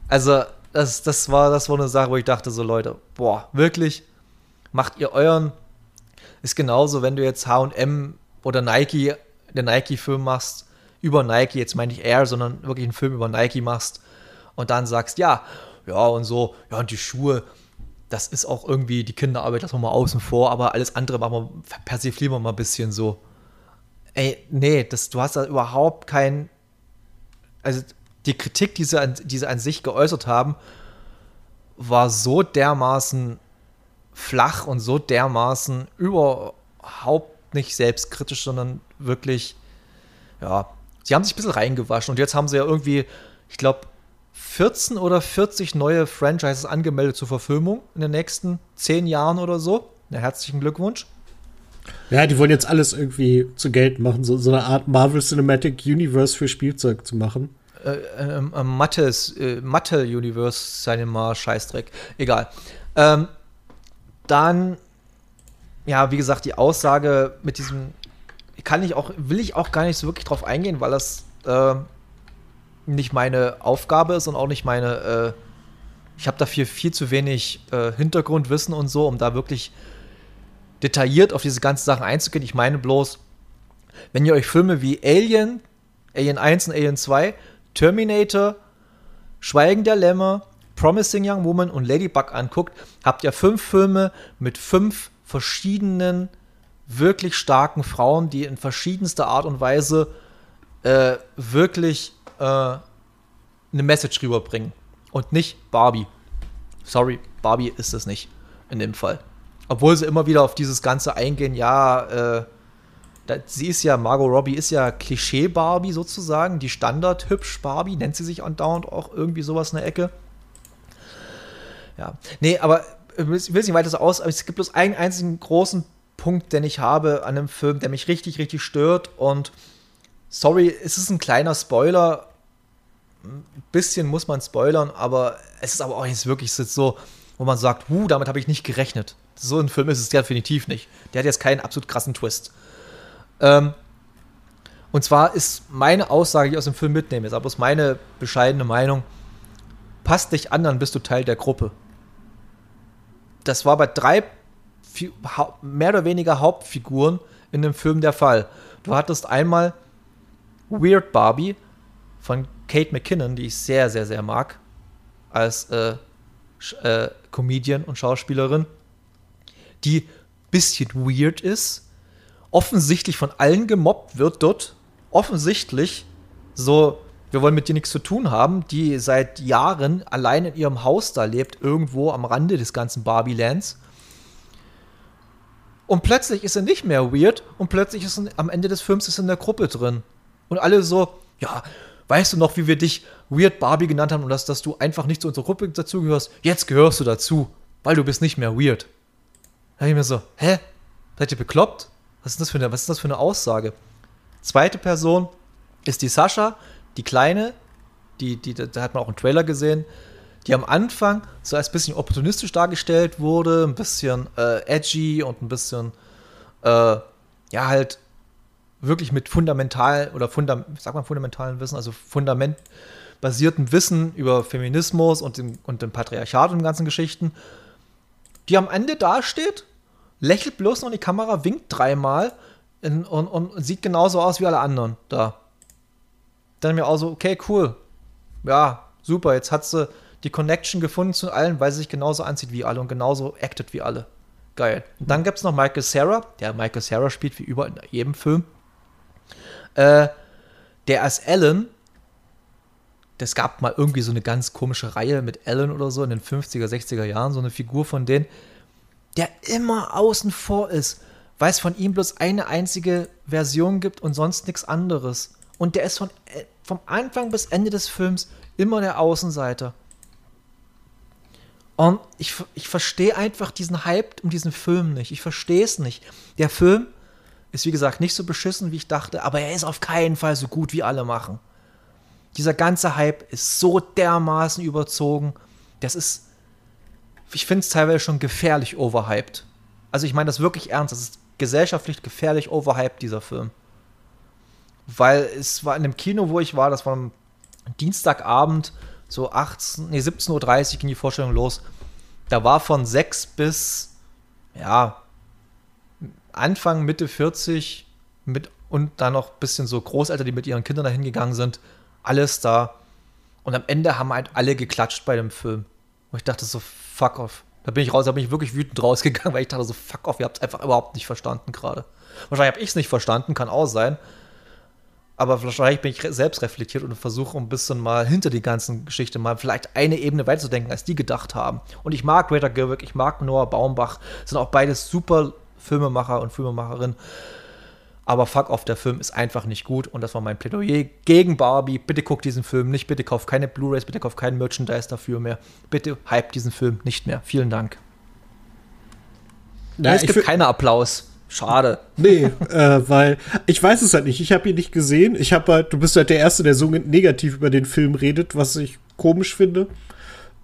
Also, das, das, war, das war eine Sache, wo ich dachte, so Leute, boah, wirklich, macht ihr euren. Ist genauso, wenn du jetzt HM oder Nike, den Nike-Film machst über Nike, jetzt meine ich Air, sondern wirklich einen Film über Nike machst und dann sagst, ja, ja und so, ja und die Schuhe, das ist auch irgendwie die Kinderarbeit, lassen wir außen vor, aber alles andere machen wir, persiflieren wir mal ein bisschen so. Ey, nee, das, du hast da überhaupt kein, also die Kritik, die sie, an, die sie an sich geäußert haben, war so dermaßen flach und so dermaßen überhaupt nicht selbstkritisch, sondern wirklich, ja, sie haben sich ein bisschen reingewaschen und jetzt haben sie ja irgendwie, ich glaube, 14 oder 40 neue Franchises angemeldet zur Verfilmung in den nächsten 10 Jahren oder so. Ja, herzlichen Glückwunsch. Ja, die wollen jetzt alles irgendwie zu Geld machen, so, so eine Art Marvel Cinematic Universe für Spielzeug zu machen. Äh, ähm, äh, Mattes, äh, Mattel Universe, seine mal Scheißdreck. Egal. Ähm, dann, ja, wie gesagt, die Aussage mit diesem kann ich auch, will ich auch gar nicht so wirklich drauf eingehen, weil das äh, nicht meine Aufgabe ist und auch nicht meine, äh, ich habe dafür viel zu wenig äh, Hintergrundwissen und so, um da wirklich detailliert auf diese ganzen Sachen einzugehen. Ich meine bloß, wenn ihr euch Filme wie Alien, Alien 1 und Alien 2, Terminator, Schweigen der Lämmer, Promising Young Woman und Ladybug anguckt, habt ihr fünf Filme mit fünf verschiedenen wirklich starken Frauen, die in verschiedenster Art und Weise äh, wirklich äh, eine Message rüberbringen. Und nicht Barbie. Sorry, Barbie ist es nicht in dem Fall. Obwohl sie immer wieder auf dieses Ganze eingehen, ja, äh, sie ist ja, Margot Robbie ist ja Klischee-Barbie sozusagen, die Standard-Hübsch-Barbie, nennt sie sich andauernd auch irgendwie sowas in der Ecke. Ja, nee, aber ich will es nicht weiter so aus, aber es gibt bloß einen einzigen großen Punkt, den ich habe an einem Film, der mich richtig, richtig stört. Und sorry, es ist ein kleiner Spoiler. Ein bisschen muss man spoilern, aber es ist aber auch nicht wirklich so, wo man sagt, uh, damit habe ich nicht gerechnet. So ein Film ist es definitiv nicht. Der hat jetzt keinen absolut krassen Twist. Ähm, und zwar ist meine Aussage, die ich aus dem Film mitnehme, ist aber ist meine bescheidene Meinung, passt dich an, dann bist du Teil der Gruppe. Das war bei drei mehr oder weniger Hauptfiguren in dem Film der Fall. Du hattest einmal Weird Barbie von Kate McKinnon, die ich sehr, sehr, sehr mag, als äh, äh, Comedian und Schauspielerin, die bisschen weird ist, offensichtlich von allen gemobbt wird dort, offensichtlich so, wir wollen mit dir nichts zu tun haben, die seit Jahren allein in ihrem Haus da lebt, irgendwo am Rande des ganzen Barbie-Lands und plötzlich ist er nicht mehr weird und plötzlich ist er, am Ende des Films ist er in der Gruppe drin. Und alle so, ja, weißt du noch, wie wir dich Weird Barbie genannt haben und dass, dass du einfach nicht zu unserer Gruppe dazugehörst? Jetzt gehörst du dazu, weil du bist nicht mehr weird. Da ich mir so, hä? Seid ihr bekloppt? Was ist das für eine, was ist das für eine Aussage? Zweite Person ist die Sascha, die Kleine, die, die, da hat man auch einen Trailer gesehen, die am Anfang so als bisschen opportunistisch dargestellt wurde, ein bisschen äh, edgy und ein bisschen, äh, ja, halt wirklich mit fundamental oder fundam, sag mal fundamentalen Wissen, also fundamentbasierten Wissen über Feminismus und den, und den Patriarchat und den ganzen Geschichten, die am Ende dasteht, lächelt bloß noch in die Kamera, winkt dreimal in, und, und, sieht genauso aus wie alle anderen da. Dann mir auch so, okay, cool. Ja, super, jetzt hat sie die Connection gefunden zu allen, weil sie sich genauso anzieht wie alle und genauso actet wie alle. Geil. Und dann gibt es noch Michael Sarah, der Michael Sarah spielt wie überall in jedem Film. Äh, der als Alan, das gab mal irgendwie so eine ganz komische Reihe mit Alan oder so in den 50er, 60er Jahren, so eine Figur von denen, der immer außen vor ist, weil es von ihm bloß eine einzige Version gibt und sonst nichts anderes. Und der ist von, äh, vom Anfang bis Ende des Films immer der Außenseiter. Und ich, ich verstehe einfach diesen Hype um diesen Film nicht. Ich verstehe es nicht. Der Film ist, wie gesagt, nicht so beschissen, wie ich dachte, aber er ist auf keinen Fall so gut, wie alle machen. Dieser ganze Hype ist so dermaßen überzogen. Das ist, ich finde es teilweise schon gefährlich overhyped. Also ich meine das wirklich ernst. Das ist gesellschaftlich gefährlich overhyped, dieser Film. Weil es war in dem Kino, wo ich war, das war am Dienstagabend, so 18, nee, 17.30 Uhr ging die Vorstellung los. Da war von 6 bis, ja, Anfang, Mitte 40 mit, und dann noch ein bisschen so Großeltern, die mit ihren Kindern dahin gegangen sind, alles da. Und am Ende haben halt alle geklatscht bei dem Film. Und ich dachte so, fuck off. Da bin ich raus, da bin ich wirklich wütend rausgegangen, weil ich dachte so, fuck off, ihr habt es einfach überhaupt nicht verstanden gerade. Wahrscheinlich habe ich es nicht verstanden, kann auch sein aber wahrscheinlich bin ich selbst reflektiert und versuche ein bisschen mal hinter die ganzen Geschichte mal vielleicht eine Ebene weiterzudenken, als die gedacht haben. Und ich mag Greta Gerwig, ich mag Noah Baumbach, sind auch beides super Filmemacher und Filmemacherinnen. Aber fuck off, der Film ist einfach nicht gut und das war mein Plädoyer gegen Barbie. Bitte guck diesen Film nicht, bitte kauf keine Blu-rays, bitte kauf keinen Merchandise dafür mehr. Bitte hype diesen Film nicht mehr. Vielen Dank. Ja, es gibt keinen Applaus. Schade. Nee, äh, weil ich weiß es halt nicht. Ich habe ihn nicht gesehen. Ich habe halt, du bist halt der Erste, der so negativ über den Film redet, was ich komisch finde.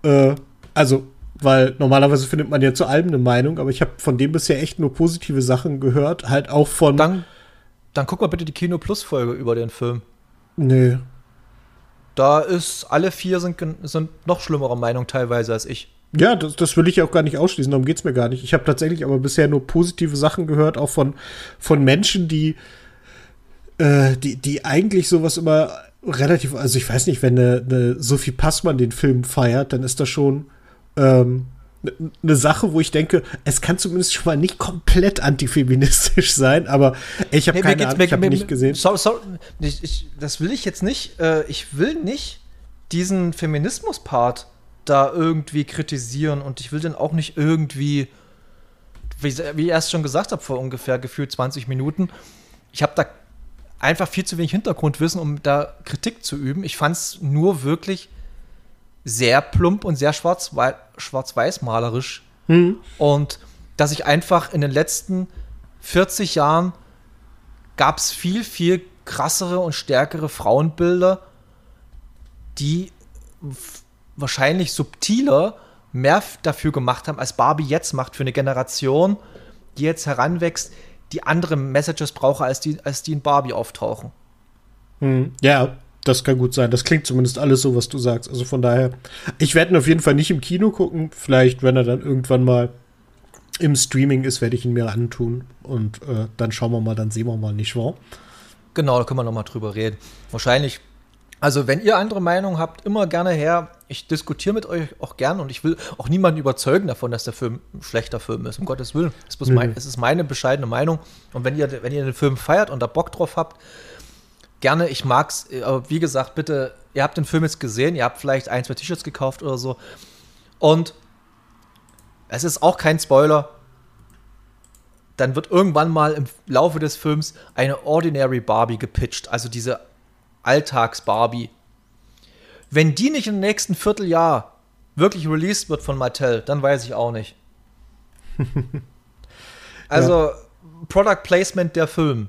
Äh, also, weil normalerweise findet man ja zu allem eine Meinung, aber ich habe von dem bisher echt nur positive Sachen gehört. Halt auch von. Dann, dann guck mal bitte die Kino Plus Folge über den Film. Nee. Da ist, alle vier sind, sind noch schlimmere Meinung teilweise als ich. Ja, das, das will ich auch gar nicht ausschließen, darum geht es mir gar nicht. Ich habe tatsächlich aber bisher nur positive Sachen gehört, auch von, von Menschen, die, äh, die, die eigentlich sowas immer relativ, also ich weiß nicht, wenn eine, eine Sophie Passmann den Film feiert, dann ist das schon ähm, eine Sache, wo ich denke, es kann zumindest schon mal nicht komplett antifeministisch sein, aber ich habe nee, keine Ahnung, ich habe nicht gesehen. So, so, ich, ich, das will ich jetzt nicht. Äh, ich will nicht diesen Feminismus-Part da irgendwie kritisieren und ich will den auch nicht irgendwie, wie, wie ich erst schon gesagt habe, vor ungefähr gefühlt 20 Minuten, ich habe da einfach viel zu wenig Hintergrundwissen, um da Kritik zu üben. Ich fand es nur wirklich sehr plump und sehr schwarz-weiß malerisch. Hm. Und dass ich einfach in den letzten 40 Jahren gab es viel, viel krassere und stärkere Frauenbilder, die wahrscheinlich subtiler mehr dafür gemacht haben, als Barbie jetzt macht für eine Generation, die jetzt heranwächst, die andere Messages braucht, als die, als die in Barbie auftauchen. Hm, ja, das kann gut sein. Das klingt zumindest alles so, was du sagst. Also von daher, ich werde ihn auf jeden Fall nicht im Kino gucken. Vielleicht, wenn er dann irgendwann mal im Streaming ist, werde ich ihn mir antun. Und äh, dann schauen wir mal, dann sehen wir mal, nicht wahr? Genau, da können wir noch mal drüber reden. Wahrscheinlich also, wenn ihr andere Meinungen habt, immer gerne her. Ich diskutiere mit euch auch gern und ich will auch niemanden überzeugen davon, dass der Film ein schlechter Film ist. Um Gottes Willen. Es ist, mein, es ist meine bescheidene Meinung. Und wenn ihr, wenn ihr den Film feiert und da Bock drauf habt, gerne, ich mag's. Aber wie gesagt, bitte, ihr habt den Film jetzt gesehen, ihr habt vielleicht ein, zwei T-Shirts gekauft oder so. Und es ist auch kein Spoiler. Dann wird irgendwann mal im Laufe des Films eine Ordinary Barbie gepitcht. Also diese Alltags-Barbie. Wenn die nicht im nächsten Vierteljahr wirklich released wird von Mattel, dann weiß ich auch nicht. also, ja. Product Placement der Film.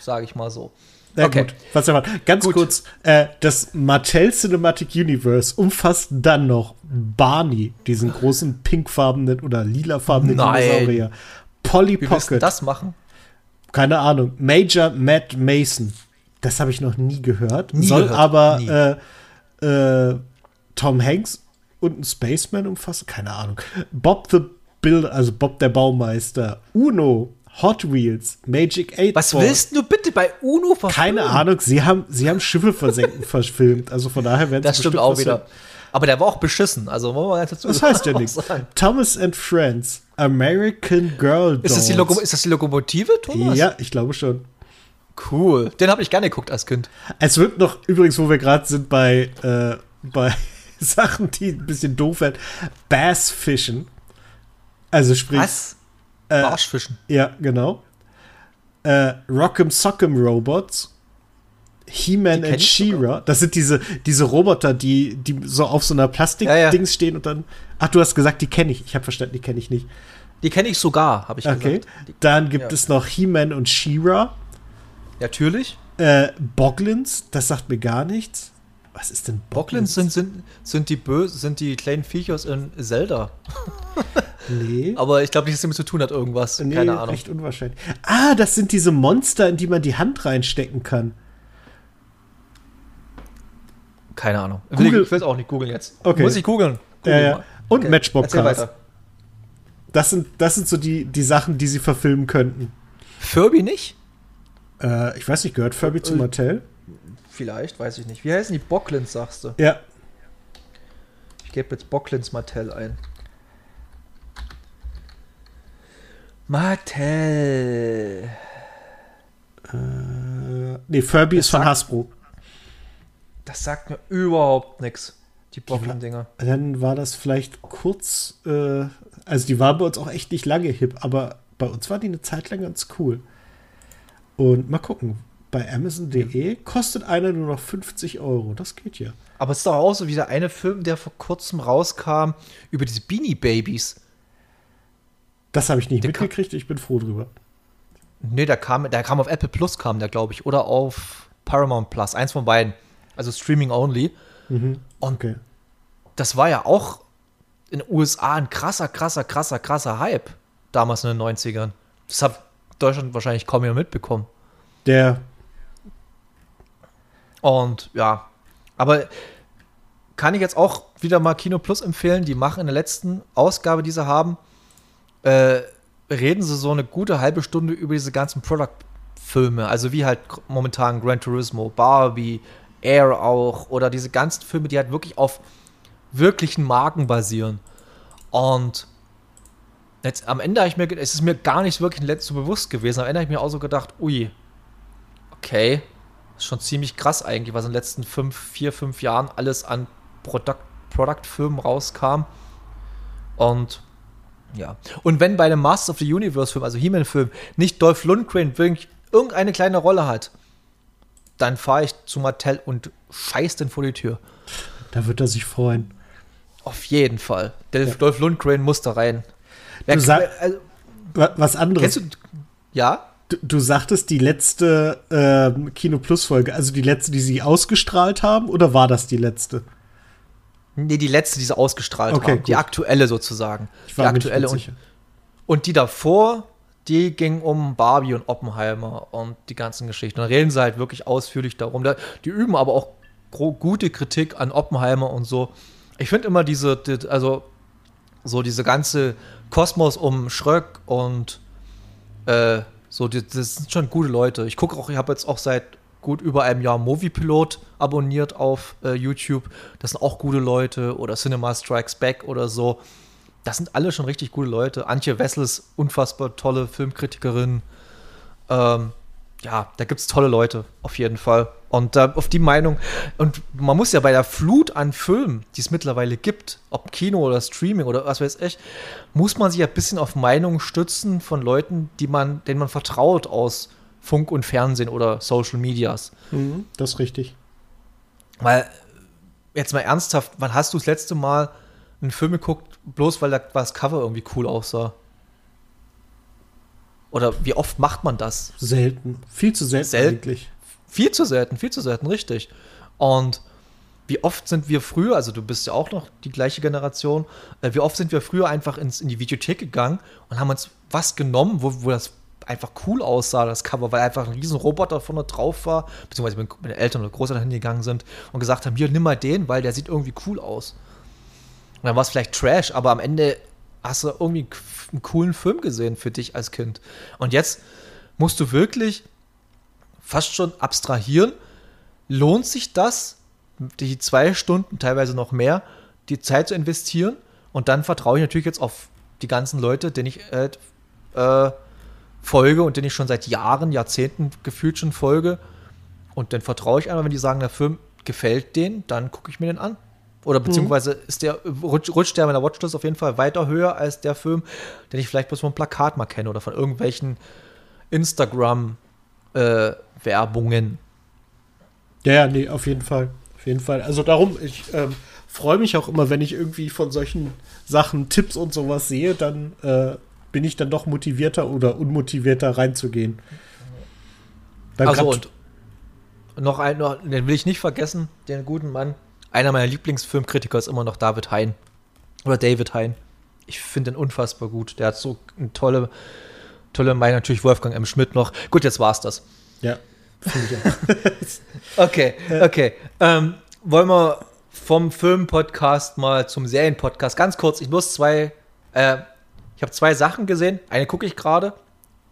Sage ich mal so. Ja, okay. gut. Was aber ganz gut. kurz, äh, das Mattel Cinematic Universe umfasst dann noch Barney, diesen großen pinkfarbenen oder lilafarbenen Dinosaurier. Polly Wie Pocket. das machen? keine Ahnung. Major Matt Mason. Das habe ich noch nie gehört. Nie Soll gehört, aber äh, äh, Tom Hanks und ein Spaceman umfassen? Keine Ahnung. Bob the Builder, also Bob der Baumeister. Uno. Hot Wheels. Magic 8 Was willst du bitte bei UNO verfilmen? Keine Ahnung. Sie haben, sie haben Schiffe versenken verfilmt. Also von daher werden Das stimmt auch wieder. Aber der war auch beschissen. Also, wollen wir ganz dazu Das heißt ja nichts. Thomas and Friends. American Girl Ist das, die Dolls. Logo ist das die Lokomotive, Thomas? Ja, ich glaube schon. Cool. Den habe ich gerne geguckt als Kind. Es wird noch, übrigens, wo wir gerade sind bei, äh, bei Sachen, die ein bisschen doof werden, Bassfischen. Also sprich, Was? Äh, Barschfischen. ja, genau. Äh, Rock'em Sock'em Robots. He-Man and. She-Ra. Das sind diese, diese Roboter, die, die so auf so einer Plastik-Dings Ja, ja. stehen und dann. Ach, du hast gesagt, die kenne ich. Ich habe verstanden, die kenne ich nicht. Die kenne ich sogar, habe ich Okay. gesagt. Dann gibt ja. es noch He-Man und She-Ra. Natürlich. Äh, Boglins, das sagt mir gar nichts. Was ist denn Boglins sind, sind, sind die böse, sind die kleinen Viechers in Zelda. Nee. Aber ich glaube nicht, dass es damit zu tun hat, irgendwas. nee, Keine Ahnung. recht unwahrscheinlich. Ah, das sind diese Monster, in die man die Hand reinstecken kann. Keine Ahnung. Google- ich will es auch nicht googeln jetzt. Okay. Muss ich googeln. Google mal. Und Matchbox Cars. weiter. Das sind, das sind so die, die Sachen, die sie verfilmen könnten. Furby nicht? Äh, ich weiß nicht, gehört Furby zu Äh, Mattel? Vielleicht, weiß ich nicht. Wie heißen die Bocklins, sagst du? Ja. Ich gebe jetzt Bocklins Mattel ein. Mattel. Äh, nee, Furby Das ist von sagt- Hasbro. Das sagt mir überhaupt nichts. Die Bocklin-Dinger. Dann war das vielleicht kurz, äh, also die war bei uns auch echt nicht lange hip, aber bei uns war die eine Zeit lang ganz cool. Und mal gucken, bei Amazon.de kostet einer nur noch 50 Euro. Das geht ja. Aber es ist doch auch so wie der eine Film, der vor kurzem rauskam, über diese Beanie Babies. Das habe ich nicht Der kam- mitgekriegt, ich bin froh drüber. Nee, der kam, der kam auf Apple Plus, kam der, glaube ich. Oder auf Paramount Plus. Eins von beiden. Also Streaming only. Mhm. Und Okay. das war ja auch in den USA ein krasser, krasser, krasser, krasser Hype. Damals in den 90ern. Das hat Deutschland wahrscheinlich kaum mehr mitbekommen. Der, Und ja, aber kann ich jetzt auch wieder mal Kino Plus empfehlen. Die machen in der letzten Ausgabe, die sie haben, äh, reden sie so eine gute halbe Stunde über diese ganzen Product-Filme. Also wie halt momentan Gran Turismo, Barbie, Air auch oder diese ganzen Filme, die halt wirklich auf wirklichen Marken basieren. Und jetzt am Ende habe ich mir, es ist mir gar nicht wirklich so bewusst gewesen. Am Ende habe ich mir auch so gedacht, ui, okay, ist schon ziemlich krass eigentlich, was in den letzten fünf, vier, fünf Jahren alles an Product, rauskam. Und ja. Und wenn bei einem Masters of the Universe-Film, also He-Man-Film, nicht Dolph Lundgren wirklich irgendeine kleine Rolle hat, dann fahre ich zu Mattel und scheiß den vor die Tür. da wird er sich freuen. Auf jeden Fall. Dolph, Dolph Lundgren muss da rein. Du sag- also, Wa- Was anderes. du. Ja? Du, du sagtest die letzte ähm, Kino Plus Folge, also die letzte, die sie ausgestrahlt haben, oder war das die letzte? Nee, die letzte, die sie ausgestrahlt Okay, haben. Die gut. aktuelle sozusagen. Die aktuelle und, und die davor, die ging um Barbie und Oppenheimer und die ganzen Geschichten. Da reden sie halt wirklich ausführlich darum. Da, die üben aber auch gute Kritik an Oppenheimer und so. Ich finde immer diese, die, also so diese ganze Kosmos um Schröck und äh, so, die, das sind schon gute Leute. Ich gucke auch, ich habe jetzt auch seit gut über einem Jahr Moviepilot abonniert auf äh, YouTube. Das sind auch gute Leute oder Cinema Strikes Back oder so. Das sind alle schon richtig gute Leute. Antje Wessels, unfassbar tolle Filmkritikerin. Ähm, ja, da gibt es tolle Leute, auf jeden Fall. Und da auf die Meinung, und man muss ja bei der Flut an Filmen, die es mittlerweile gibt, ob Kino oder Streaming oder was weiß ich, muss man sich ja ein bisschen auf Meinungen stützen von Leuten, die man, denen man vertraut aus Funk und Fernsehen oder Social Medias. Mhm, das ist richtig. Weil, jetzt mal ernsthaft, wann hast du das letzte Mal einen Film geguckt, bloß weil da das Cover irgendwie cool aussah? Oder wie oft macht man das? Selten. Viel zu selten, Selten. eigentlich. Viel zu selten, viel zu selten, richtig. Und wie oft sind wir früher, also du bist ja auch noch die gleiche Generation, äh, wie oft sind wir früher einfach ins, in die Videothek gegangen und haben uns was genommen, wo, wo das einfach cool aussah, das Cover, weil einfach ein riesen Roboter vorne drauf war, beziehungsweise wenn meine Eltern oder Großeltern hingegangen sind und gesagt haben, hier, nimm mal den, weil der sieht irgendwie cool aus. Und dann war es vielleicht Trash, aber am Ende hast du irgendwie einen coolen Film gesehen für dich als Kind. Und jetzt musst du wirklich fast schon abstrahieren, lohnt sich das, die zwei Stunden, teilweise noch mehr, die Zeit zu investieren? Und dann vertraue ich natürlich jetzt auf die ganzen Leute, denen ich äh, äh, folge und denen ich schon seit Jahren, Jahrzehnten gefühlt schon folge. Und dann vertraue ich einmal, wenn die sagen, der Film gefällt denen, dann gucke ich mir den an. Oder mhm. beziehungsweise ist der, rutscht, der in der Watchlist auf jeden Fall weiter höher als der Film, den ich vielleicht bloß vom Plakat mal kenne oder von irgendwelchen Instagram-Werbungen. Äh, ja, nee, auf jeden Fall. Auf jeden Fall. Also darum, ich ähm, freue mich auch immer, wenn ich irgendwie von solchen Sachen Tipps und sowas sehe, dann äh, bin ich dann doch motivierter oder unmotivierter reinzugehen. Dann also und noch ein, noch, den will ich nicht vergessen, den guten Mann. Einer meiner Lieblingsfilmkritiker ist immer noch David Hein. Oder David Hein. Ich finde den unfassbar gut. Der hat so eine tolle, tolle Meinung. Natürlich Wolfgang M. Schmidt noch. Gut, jetzt war's das. Ja. okay, okay. Ähm, wollen wir vom Filmpodcast mal zum Serienpodcast. Ganz kurz, ich muss zwei, äh, ich habe zwei Sachen gesehen. Eine gucke ich gerade.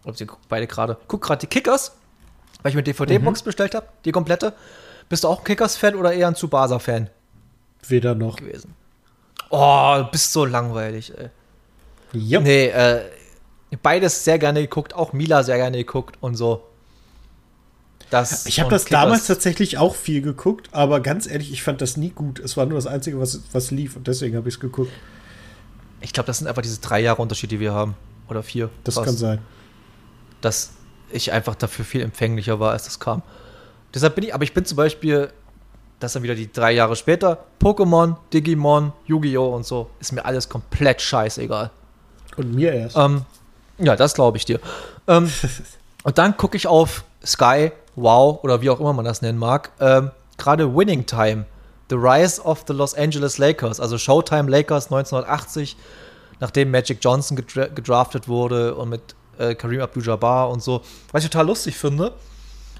Ob sie beide gerade. Guck gerade die Kickers, weil ich mir DVD-Box mhm. bestellt habe, die komplette. Bist du auch ein Kickers-Fan oder eher ein Tsubasa-Fan? Weder noch. Gewesen. Oh, du bist so langweilig, ey. Ja. Nee, äh, beides sehr gerne geguckt, auch Mila sehr gerne geguckt und so. Das ich habe das Kickers. damals tatsächlich auch viel geguckt, aber ganz ehrlich, ich fand das nie gut. Es war nur das Einzige, was, was lief und deswegen habe ich es geguckt. Ich glaube, das sind einfach diese drei Jahre Unterschied, die wir haben. Oder vier. Das fast. kann sein. Dass ich einfach dafür viel empfänglicher war, als das kam. Deshalb bin ich, aber ich bin zum Beispiel, das dann wieder die drei Jahre später, Pokémon, Digimon, Yu-Gi-Oh! und so, ist mir alles komplett scheißegal. Und mir erst. Ähm, ja, das glaube ich dir. Ähm, und dann gucke ich auf Sky Wow oder wie auch immer man das nennen mag, ähm, gerade Winning Time, The Rise of the Los Angeles Lakers, also Showtime Lakers 1980, nachdem Magic Johnson gedra gedraftet wurde und mit äh, Kareem Abdul-Jabbar und so. Was ich total lustig finde,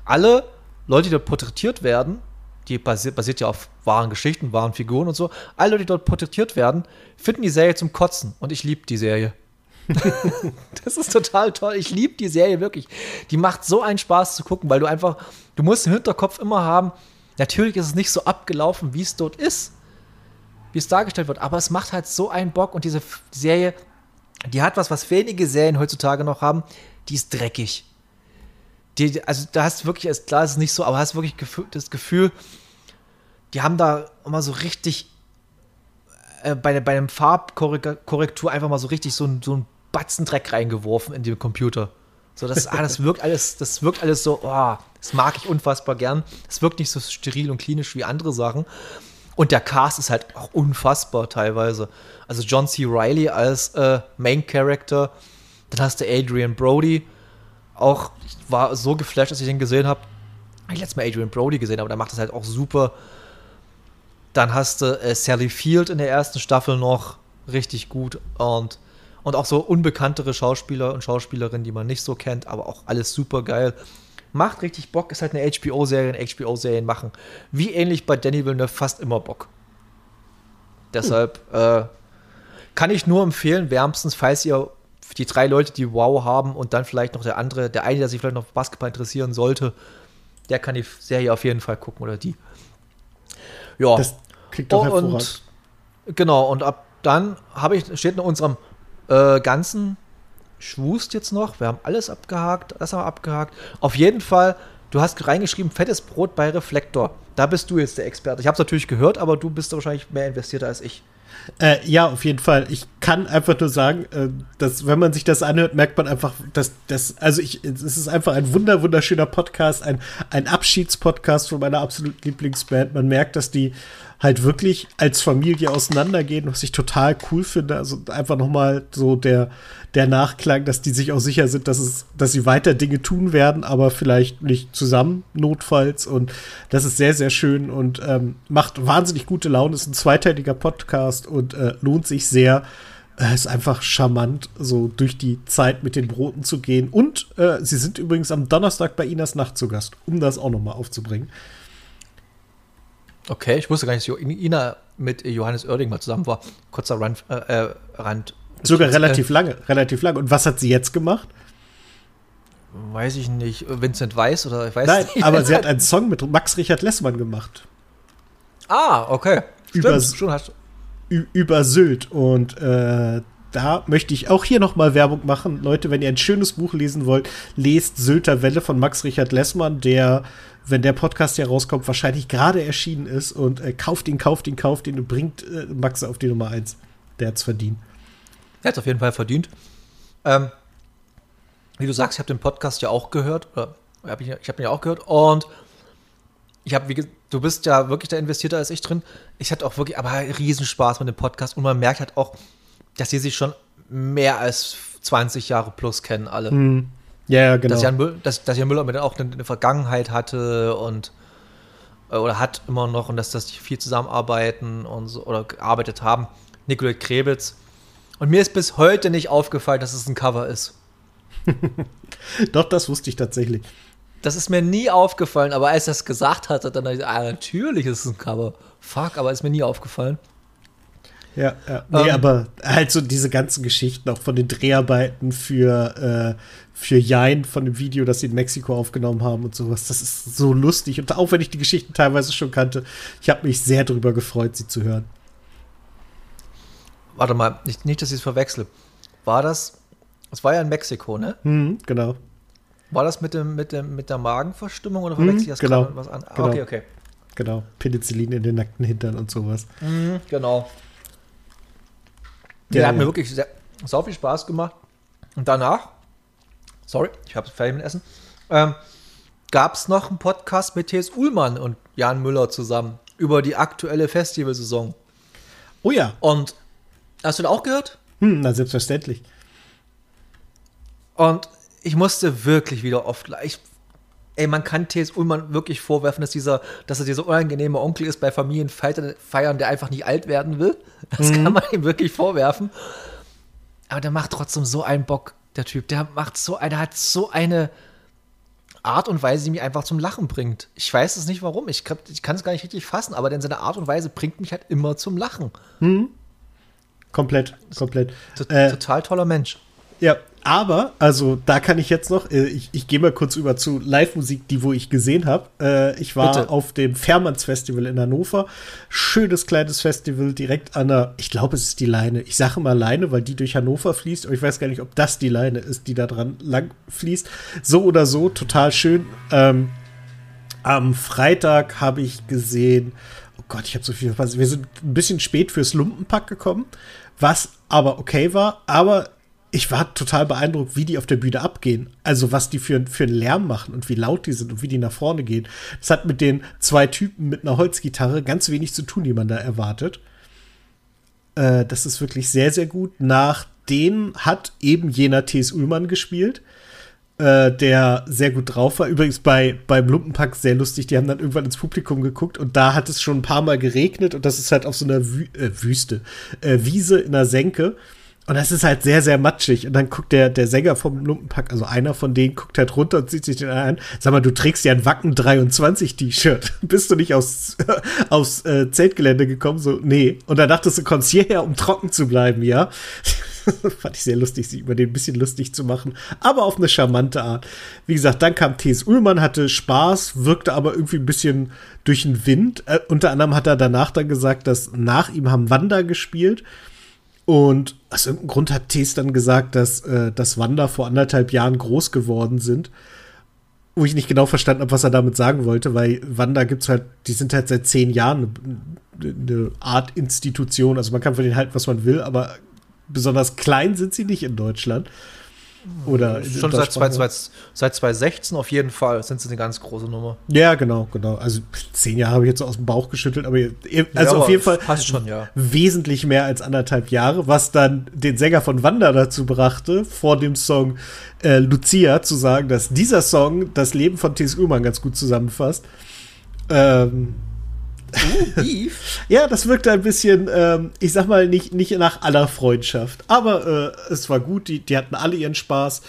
alle Leute, die dort porträtiert werden, die basiert, basiert ja auf wahren Geschichten, wahren Figuren und so, alle Leute, die dort porträtiert werden, finden die Serie zum Kotzen und ich liebe die Serie. das ist total toll. Ich liebe die Serie wirklich. Die macht so einen Spaß zu gucken, weil du einfach, du musst im Hinterkopf immer haben, natürlich ist es nicht so abgelaufen, wie es dort ist, wie es dargestellt wird, aber es macht halt so einen Bock und diese Serie, die hat was, was wenige Serien heutzutage noch haben, die ist dreckig. Die, also da hast du wirklich, klar, ist es nicht so, aber hast wirklich das Gefühl, die haben da immer so richtig äh, bei, bei einem Farbkorrektur einfach mal so richtig so, so ein Batzen Dreck reingeworfen in den Computer. So, das, ah, das wirkt alles, das wirkt alles so, oh, das mag ich unfassbar gern. Das wirkt nicht so steril und klinisch wie andere Sachen. Und der Cast ist halt auch unfassbar teilweise. Also John C. Riley als äh, Main Character. Dann hast du Adrian Brody. Auch, ich war so geflasht, als ich den gesehen habe. Ich letztes Mal Adrian Brody gesehen, aber der macht das halt auch super. Dann hast du äh, Sally Field in der ersten Staffel noch richtig gut. Und und auch so unbekanntere Schauspieler und Schauspielerinnen, die man nicht so kennt, aber auch alles super geil. Macht richtig Bock, ist halt eine HBO-Serie, HBO-Serien machen. Wie ähnlich bei Danny Villeneuve fast immer Bock. Deshalb äh, kann ich nur empfehlen, wärmstens, falls ihr die drei Leute, die Wow haben und dann vielleicht noch der andere, der eine, der sich vielleicht noch für Basketball interessieren sollte, der kann die Serie auf jeden Fall gucken oder die. Ja. Das klingt doch hervorragend. Und, genau, und ab dann habe ich, steht in unserem äh, ganzen Schwust jetzt noch. Wir haben alles abgehakt, das haben wir abgehakt. Auf jeden Fall, du hast reingeschrieben, fettes Brot bei Reflektor. Da bist du jetzt der Experte. Ich habe es natürlich gehört, aber du bist wahrscheinlich mehr investierter als ich. Äh, ja, auf jeden Fall. Ich kann einfach nur sagen, äh, dass wenn man sich das anhört, merkt man einfach, dass das, also ich, es ist einfach ein wunder wunderschöner Podcast, ein, ein Abschiedspodcast von meiner absoluten Lieblingsband. Man merkt, dass die halt wirklich als Familie auseinandergehen, was ich total cool finde. Also einfach nochmal so der, der Nachklang, dass die sich auch sicher sind, dass es, dass sie weiter Dinge tun werden, aber vielleicht nicht zusammen, notfalls. Und das ist sehr, sehr schön und ähm, macht wahnsinnig gute Laune. Ist ein zweiteiliger Podcast und äh, lohnt sich sehr. Es ist einfach charmant, so durch die Zeit mit den Broten zu gehen. Und äh, sie sind übrigens am Donnerstag bei Inas Nacht zu Gast, um das auch nochmal aufzubringen. Okay, ich wusste gar nicht, dass Ina mit Johannes Oerding mal zusammen war. Kurzer Rand. Äh, äh, Rand Sogar relativ äh, lange, relativ lange. Und was hat sie jetzt gemacht? Weiß ich nicht. Vincent Weiss oder ich weiß Nein, nicht. aber sie hat einen Song mit Max Richard Lessmann gemacht. Ah, okay. Über, schon hast über Sylt. Und äh, da möchte ich auch hier nochmal Werbung machen. Leute, wenn ihr ein schönes Buch lesen wollt, lest Sylter Welle von Max Richard Lessmann, der, wenn der Podcast hier rauskommt, wahrscheinlich gerade erschienen ist. Und äh, kauft ihn, kauft ihn, kauft ihn und bringt äh, Max auf die Nummer 1. Der hat's verdient. Er hat auf jeden Fall verdient. Ähm, wie du sagst, ich habe den Podcast ja auch gehört. Oder hab ich, ich habe ihn ja auch gehört. Und ich habe, wie du bist ja wirklich da investierter als ich drin. Ich hatte auch wirklich aber riesen Spaß mit dem Podcast. Und man merkt halt auch, dass sie sich schon mehr als 20 Jahre plus kennen, alle. Hm. Ja, ja, genau. Dass Jan, Müller, dass, dass Jan Müller mit auch eine, eine Vergangenheit hatte und äh, oder hat immer noch und dass das viel zusammenarbeiten und so, oder gearbeitet haben. Nicolette Krebitz. Und mir ist bis heute nicht aufgefallen, dass es ein Cover ist. Doch, das wusste ich tatsächlich. Das ist mir nie aufgefallen, aber als er es gesagt hatte, dann dachte ich, ah, natürlich ist es ein Cover. Fuck, aber ist mir nie aufgefallen. Ja, ja. Nee, ähm, aber halt so diese ganzen Geschichten auch von den Dreharbeiten für, äh, für Jein von dem Video, das sie in Mexiko aufgenommen haben und sowas. Das ist so lustig. Und auch wenn ich die Geschichten teilweise schon kannte, ich habe mich sehr darüber gefreut, sie zu hören. Warte mal, nicht, nicht dass ich es verwechsel. War das, das war ja in Mexiko, ne? Mhm, genau. War das mit, dem, mit, dem, mit der Magenverstimmung oder verwechsel ich das genau. was an? Ah, genau. Okay, okay. Genau, Penicillin in den nackten Hintern und sowas. Mhm, genau. Der ja, hat ja. mir wirklich sehr, so viel Spaß gemacht. Und danach, sorry, ich habe fertig mit Essen, ähm, gab es noch einen Podcast mit T.S. Ullmann und Jan Müller zusammen über die aktuelle Festivalsaison. Oh ja. Und hast du da auch gehört? Hm, na, selbstverständlich. Und ich musste wirklich wieder oft, ich ey, man kann T.S. Ullmann wirklich vorwerfen, dass, dieser, dass er dieser unangenehme Onkel ist bei Familienfeiern, der einfach nicht alt werden will. Das mhm. kann man ihm wirklich vorwerfen. Aber der macht trotzdem so einen Bock, der Typ. Der macht so, der hat so eine Art und Weise, die mich einfach zum Lachen bringt. Ich weiß es nicht warum. Ich, ich kann es gar nicht richtig fassen, aber denn seine Art und Weise bringt mich halt immer zum Lachen. Mhm. Komplett, komplett. T äh, total toller Mensch. Ja, aber, also da kann ich jetzt noch, äh, ich, ich gehe mal kurz über zu Live-Musik, die wo ich gesehen habe. Äh, ich war Bitte. auf dem Fairmanns Festival in Hannover. Schönes kleines Festival direkt an der, ich glaube, es ist die Leine. Ich sage mal Leine, weil die durch Hannover fließt, aber ich weiß gar nicht, ob das die Leine ist, die da dran lang fließt. So oder so, total schön. Ähm, am Freitag habe ich gesehen, oh Gott, ich habe so viel verpasst. Wir sind ein bisschen spät fürs Lumpenpack gekommen, was aber okay war, aber ich war total beeindruckt, wie die auf der Bühne abgehen. Also was die für, für einen Lärm machen und wie laut die sind und wie die nach vorne gehen. Das hat mit den zwei Typen mit einer Holzgitarre ganz wenig zu tun, die man da erwartet. Äh, das ist wirklich sehr, sehr gut. Nach denen hat eben jener T.S. Ullmann gespielt, äh, der sehr gut drauf war. Übrigens bei, beim Lumpenpack sehr lustig. Die haben dann irgendwann ins Publikum geguckt und da hat es schon ein paar Mal geregnet und das ist halt auf so einer Wü äh, Wüste, äh, Wiese in einer Senke. Und das ist halt sehr, sehr matschig. Und dann guckt der, der Sänger vom Lumpenpack, also einer von denen, guckt halt runter und sieht sich den an. Sag mal, du trägst ja ein Wacken 23 T-Shirt. Bist du nicht aus, aus äh, Zeltgelände gekommen? So, nee. Und dann dachtest du, kommst hierher, um trocken zu bleiben, ja? Fand ich sehr lustig, sich über den ein bisschen lustig zu machen. Aber auf eine charmante Art. Wie gesagt, dann kam T.S. Ullmann, hatte Spaß, wirkte aber irgendwie ein bisschen durch den Wind. Äh, unter anderem hat er danach dann gesagt, dass nach ihm haben Wanda gespielt. Und aus irgendeinem Grund hat Tees dann gesagt, dass, äh, dass Wanda vor anderthalb Jahren groß geworden sind. Wo ich nicht genau verstanden habe, was er damit sagen wollte, weil Wanda gibt's halt, die sind halt seit zehn Jahren eine, eine Art Institution. Also man kann von denen halten, was man will, aber besonders klein sind sie nicht in Deutschland. Oder schon seit, zwei, seit 2016 auf jeden Fall sind sie eine ganz große Nummer. Ja, genau, genau. Also zehn Jahre habe ich jetzt aus dem Bauch geschüttelt, aber also ja, auf jeden Fall schon, ja. wesentlich mehr als anderthalb Jahre, was dann den Sänger von Wanda dazu brachte, vor dem Song äh, Lucia zu sagen, dass dieser Song das Leben von T.S. Ullmann ganz gut zusammenfasst. Ähm, Uh, Beef? ja, das wirkte ein bisschen, ähm, ich sag mal, nicht, nicht nach aller Freundschaft. Aber äh, es war gut, die, die hatten alle ihren Spaß.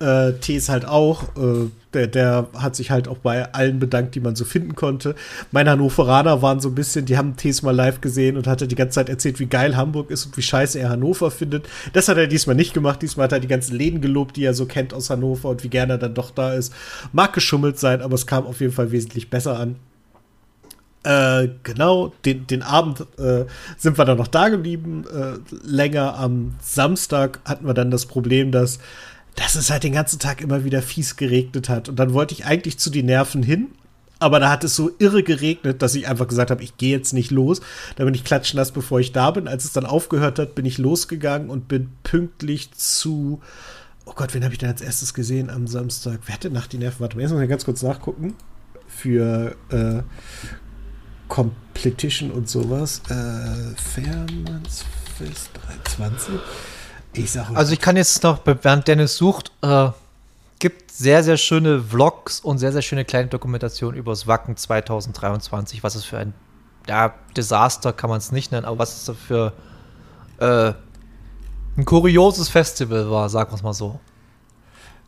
Äh, Tees halt auch. Äh, der, der hat sich halt auch bei allen bedankt, die man so finden konnte. Meine Hannoveraner waren so ein bisschen, die haben Tees mal live gesehen und hatte die ganze Zeit erzählt, wie geil Hamburg ist und wie scheiße er Hannover findet. Das hat er diesmal nicht gemacht. Diesmal hat er die ganzen Läden gelobt, die er so kennt aus Hannover und wie gerne er dann doch da ist. Mag geschummelt sein, aber es kam auf jeden Fall wesentlich besser an. Äh, genau, den, den Abend äh, sind wir dann noch da geblieben. Äh, länger am Samstag hatten wir dann das Problem, dass, dass es halt den ganzen Tag immer wieder fies geregnet hat. Und dann wollte ich eigentlich zu den Nerven hin, aber da hat es so irre geregnet, dass ich einfach gesagt habe, ich gehe jetzt nicht los. Da bin ich klatschnass, bevor ich da bin. Als es dann aufgehört hat, bin ich losgegangen und bin pünktlich zu. Oh Gott, wen habe ich denn als erstes gesehen am Samstag? Wer hatte Nacht die Nerven? Warte mal, jetzt muss ich ganz kurz nachgucken. Für äh, Competition und sowas. Äh, Fairmannsfest 23. Ich sag Also ich kann jetzt noch, während Dennis sucht, äh, gibt sehr, sehr schöne Vlogs und sehr, sehr schöne kleine Dokumentationen über das Wacken 2023. Was ist für ein ja, Desaster kann man es nicht nennen, aber was es für äh, ein kurioses Festival war, sagen wir es mal so.